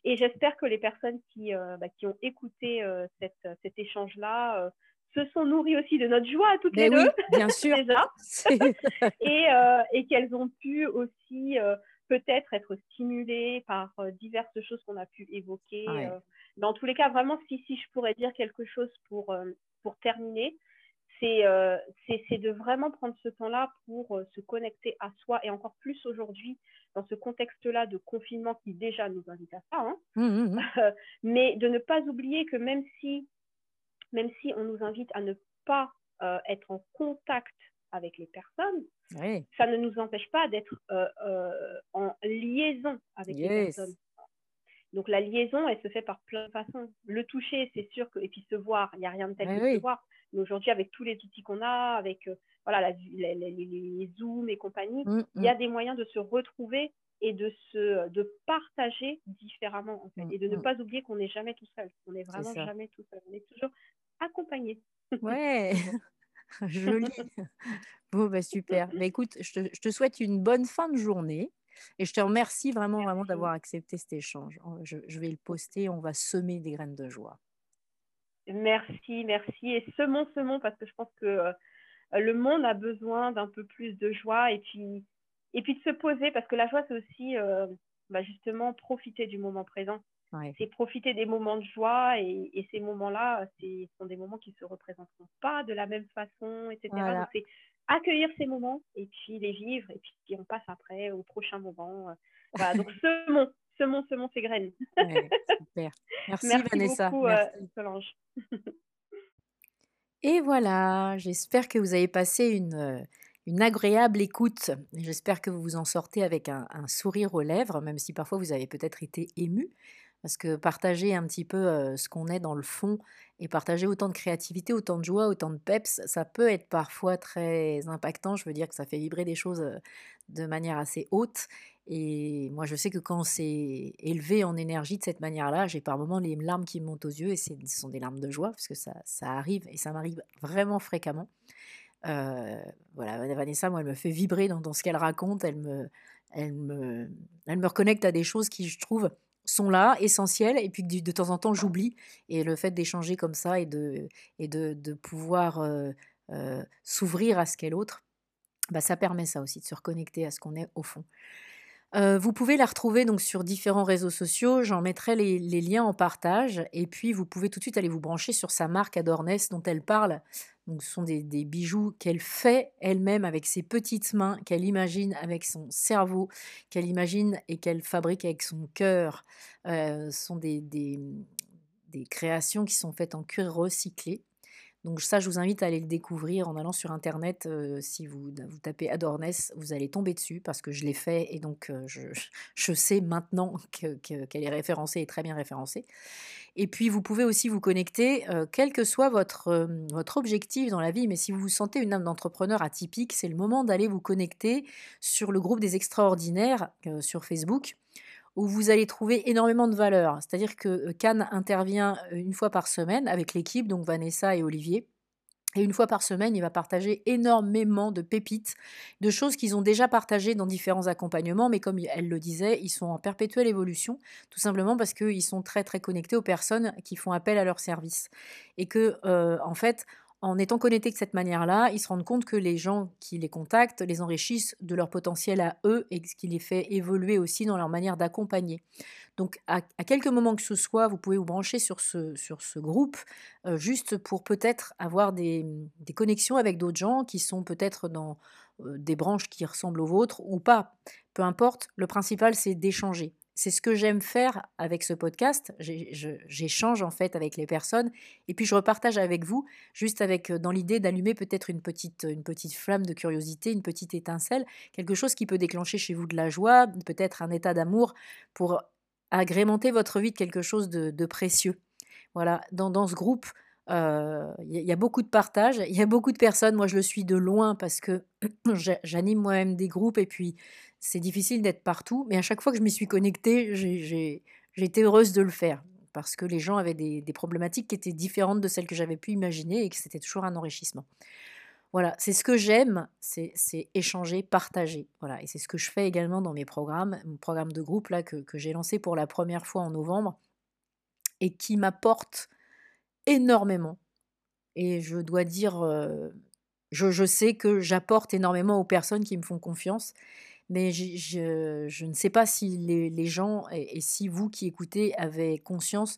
Et j'espère que les personnes qui, bah, qui ont écouté cette, cet échange-là se sont nourries aussi de notre joie à toutes Mais les oui, deux, bien sûr. déjà. Et euh, et qu'elles ont pu aussi euh, peut-être être stimulées par euh, diverses choses qu'on a pu évoquer. Ouais. euh. Dans tous les cas, vraiment, si, si je pourrais dire quelque chose pour, pour terminer, c'est de vraiment prendre ce temps-là pour se connecter à soi et encore plus aujourd'hui dans ce contexte-là de confinement qui déjà nous invite à ça, hein, Mmh, mmh mh. mais de ne pas oublier que même si, même si on nous invite à ne pas euh, être en contact avec les personnes, Oui. ça ne nous empêche pas d'être euh, euh, en liaison avec les personnes. Donc la liaison, elle se fait par plein de façons. Le toucher, c'est sûr que et puis se voir, il n'y a rien de tel que oui. se voir. Mais aujourd'hui, avec tous les outils qu'on a, avec voilà la- les, les, zooms et compagnie, Mmh, il y a des moyens de se retrouver et de se de partager différemment en fait, Mmh, et de ne mmh. pas oublier qu'on n'est jamais tout seul. On n'est vraiment jamais tout seul. On est toujours accompagné. Ouais, joli. Bon, bah, super. Bah, écoute, je te je te souhaite une bonne fin de journée et je te remercie vraiment, vraiment d'avoir accepté cet échange. Oh, je je vais le poster, on va semer des graines de joie. Merci, merci. Et semons, semons, parce que je pense que euh, le monde a besoin d'un peu plus de joie et puis, et puis de se poser, parce que la joie, c'est aussi euh, bah, justement profiter du moment présent. Ouais. C'est profiter des moments de joie et, et ces moments-là, ce sont des moments qui ne se représenteront pas de la même façon, etc. Donc c'est accueillir ces moments et puis les vivre et puis on passe après au prochain moment. euh. Voilà, donc semons, semons, semons ces graines. Ouais, super. Merci Merci Vanessa, beaucoup, euh, merci. Solange. Et voilà, j'espère que vous avez passé une, heu, une agréable écoute. J'espère que vous vous en sortez avec un un sourire aux lèvres, même si parfois vous avez peut-être été ému, Parce que partager un petit peu, ce qu'on est dans le fond et partager autant de créativité, autant de joie, autant de peps, ça peut être parfois très impactant. Je veux dire que ça fait vibrer des choses, de manière assez haute et moi je sais que quand c'est élevé en énergie de cette manière-là, j'ai par moments les larmes qui me montent aux yeux et ce sont des larmes de joie parce que ça ça arrive et ça m'arrive vraiment fréquemment. Voilà, Vanessa, moi, elle me fait vibrer dans dans ce qu'elle raconte. Elle me elle me elle me reconnecte à des choses qui, je trouve, sont là, essentielles et puis de temps en temps j'oublie et le fait d'échanger comme ça et de et de pouvoir, heu heu, s'ouvrir à ce qu'est l'autre, bah, ça permet ça aussi, de se reconnecter à ce qu'on est au fond. Heu, vous pouvez la retrouver donc sur différents réseaux sociaux, j'en mettrai les liens en partage et puis vous pouvez tout de suite aller vous brancher sur sa marque Adorness dont elle parle. Donc ce sont des bijoux qu'elle fait elle-même avec ses petites mains, qu'elle imagine avec son cerveau, qu'elle imagine et qu'elle fabrique avec son cœur. Heu, ce sont des créations qui sont faites en cuir recyclé. Donc ça, je vous invite à aller le découvrir en allant sur Internet. Euh, si vous, tapez Adorness, vous allez tomber dessus parce que je l'ai fait et donc euh, je, sais maintenant qu'elle que, est référencée et très bien référencée. Et puis, vous pouvez aussi vous connecter, euh, quel que soit votre, votre objectif dans la vie, mais si vous vous sentez une âme d'entrepreneur atypique, c'est le moment d'aller vous connecter sur le groupe des extraordinaires sur Facebook où vous allez trouver énormément de valeur. C'est-à-dire que Cannes intervient une fois par semaine avec l'équipe, donc Vanessa et Olivier. Et une fois par semaine, il va partager énormément de pépites, de choses qu'ils ont déjà partagées dans différents accompagnements, mais comme elle le disait, ils sont en perpétuelle évolution, tout simplement parce qu'ils sont très très connectés aux personnes qui font appel à leur service. Et que, en fait, en étant connectés de cette manière-là, ils se rendent compte que les gens qui les contactent les enrichissent de leur potentiel à eux et ce qui les fait évoluer aussi dans leur manière d'accompagner. Donc à, quelques moments que ce soit, vous pouvez vous brancher sur ce, sur ce groupe euh, juste pour peut-être avoir des, des, connexions avec d'autres gens qui sont peut-être dans euh, des branches qui ressemblent aux vôtres ou pas. Peu importe, le principal c'est d'échanger c'est ce que j'aime faire avec ce podcast. J'échange en fait avec les personnes et puis je repartage avec vous, juste avec dans l'idée d'allumer peut-être une petite, une petite flamme de curiosité, une petite étincelle, quelque chose qui peut déclencher chez vous de la joie, peut-être un état d'amour pour agrémenter votre vie de quelque chose de, précieux. Voilà, dans, dans ce groupe, il y, a beaucoup de partage, il y a beaucoup de personnes. Moi, je le suis de loin parce que j'anime moi-même des groupes et puis c'est difficile d'être partout, mais à chaque fois que je m'y suis connectée, j'ai été heureuse de le faire parce que les gens avaient des, problématiques qui étaient différentes de celles que j'avais pu imaginer et que c'était toujours un enrichissement. Voilà, c'est ce que j'aime, c'est échanger, partager. Voilà, et c'est ce que je fais également dans mes programmes, mon programme de groupe là que, j'ai lancé pour la première fois en novembre et qui m'apporte énormément. Et je dois dire, je, je sais que j'apporte énormément aux personnes qui me font confiance mais je, ne sais pas si les, gens et, si vous qui écoutez avez conscience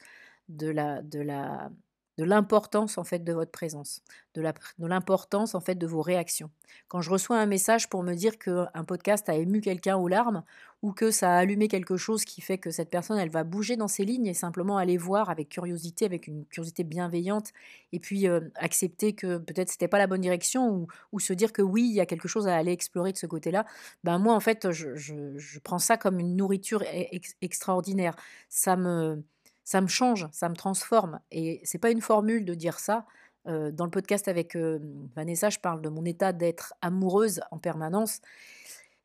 de la, de la, de l'importance en fait de votre présence, de l'importance en fait de vos réactions. Quand je reçois un message pour me dire qu'un podcast a ému quelqu'un aux larmes ou que ça a allumé quelque chose qui fait que cette personne elle va bouger dans ses lignes et simplement aller voir avec curiosité, avec une curiosité bienveillante et puis euh, accepter que peut-être c'était pas la bonne direction ou, se dire que oui il y a quelque chose à aller explorer de ce côté-là. Ben moi en fait je, prends ça comme une nourriture e-, extraordinaire. Ça me ça me change, ça me transforme. Et c'est pas une formule de dire ça. Euh, dans le podcast avec euh, Vanessa, je parle de mon état d'être amoureuse en permanence.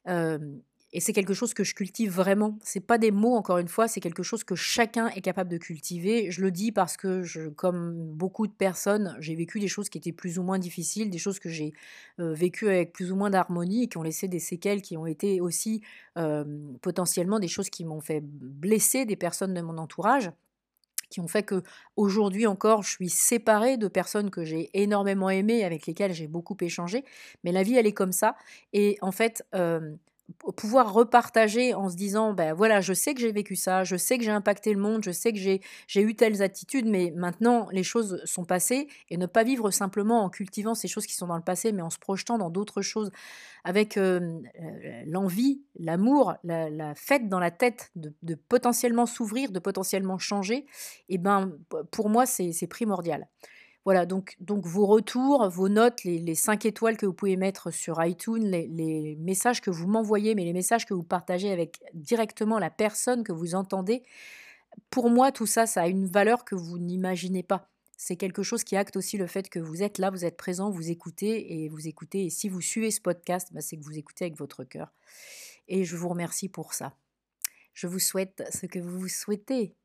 Euh, et c'est quelque chose que je cultive vraiment. C'est pas des mots, encore une fois, c'est quelque chose que chacun est capable de cultiver. Je le dis parce que, je, comme beaucoup de personnes, j'ai vécu des choses qui étaient plus ou moins difficiles, des choses que j'ai vécues avec plus ou moins d'harmonie qui ont laissé des séquelles qui ont été aussi potentiellement des choses qui m'ont fait blesser des personnes de mon entourage qui ont fait que aujourd'hui encore, je suis séparée de personnes que j'ai énormément aimées, avec lesquelles j'ai beaucoup échangé. Mais la vie, elle est comme ça. Et en fait, pouvoir repartager en se disant ben voilà je sais que j'ai vécu ça je sais que j'ai impacté le monde je sais que j'ai j'ai eu telles attitudes mais maintenant les choses sont passées et ne pas vivre simplement en cultivant ces choses qui sont dans le passé mais en se projetant dans d'autres choses avec l'envie l'amour la, fête dans la tête de, de potentiellement s'ouvrir de potentiellement changer et ben pour moi c'est primordial voilà, donc, donc vos retours, vos notes, les, les 5 étoiles que vous pouvez mettre sur iTunes, les, messages que vous m'envoyez, mais les messages que vous partagez avec directement la personne que vous entendez, pour moi, tout ça, ça a une valeur que vous n'imaginez pas. C'est quelque chose qui acte aussi le fait que vous êtes là, vous êtes présent, vous écoutez et vous écoutez. Et si vous suivez ce podcast, bah, c'est que vous écoutez avec votre cœur. Et je vous remercie pour ça. Je vous souhaite ce que vous souhaitez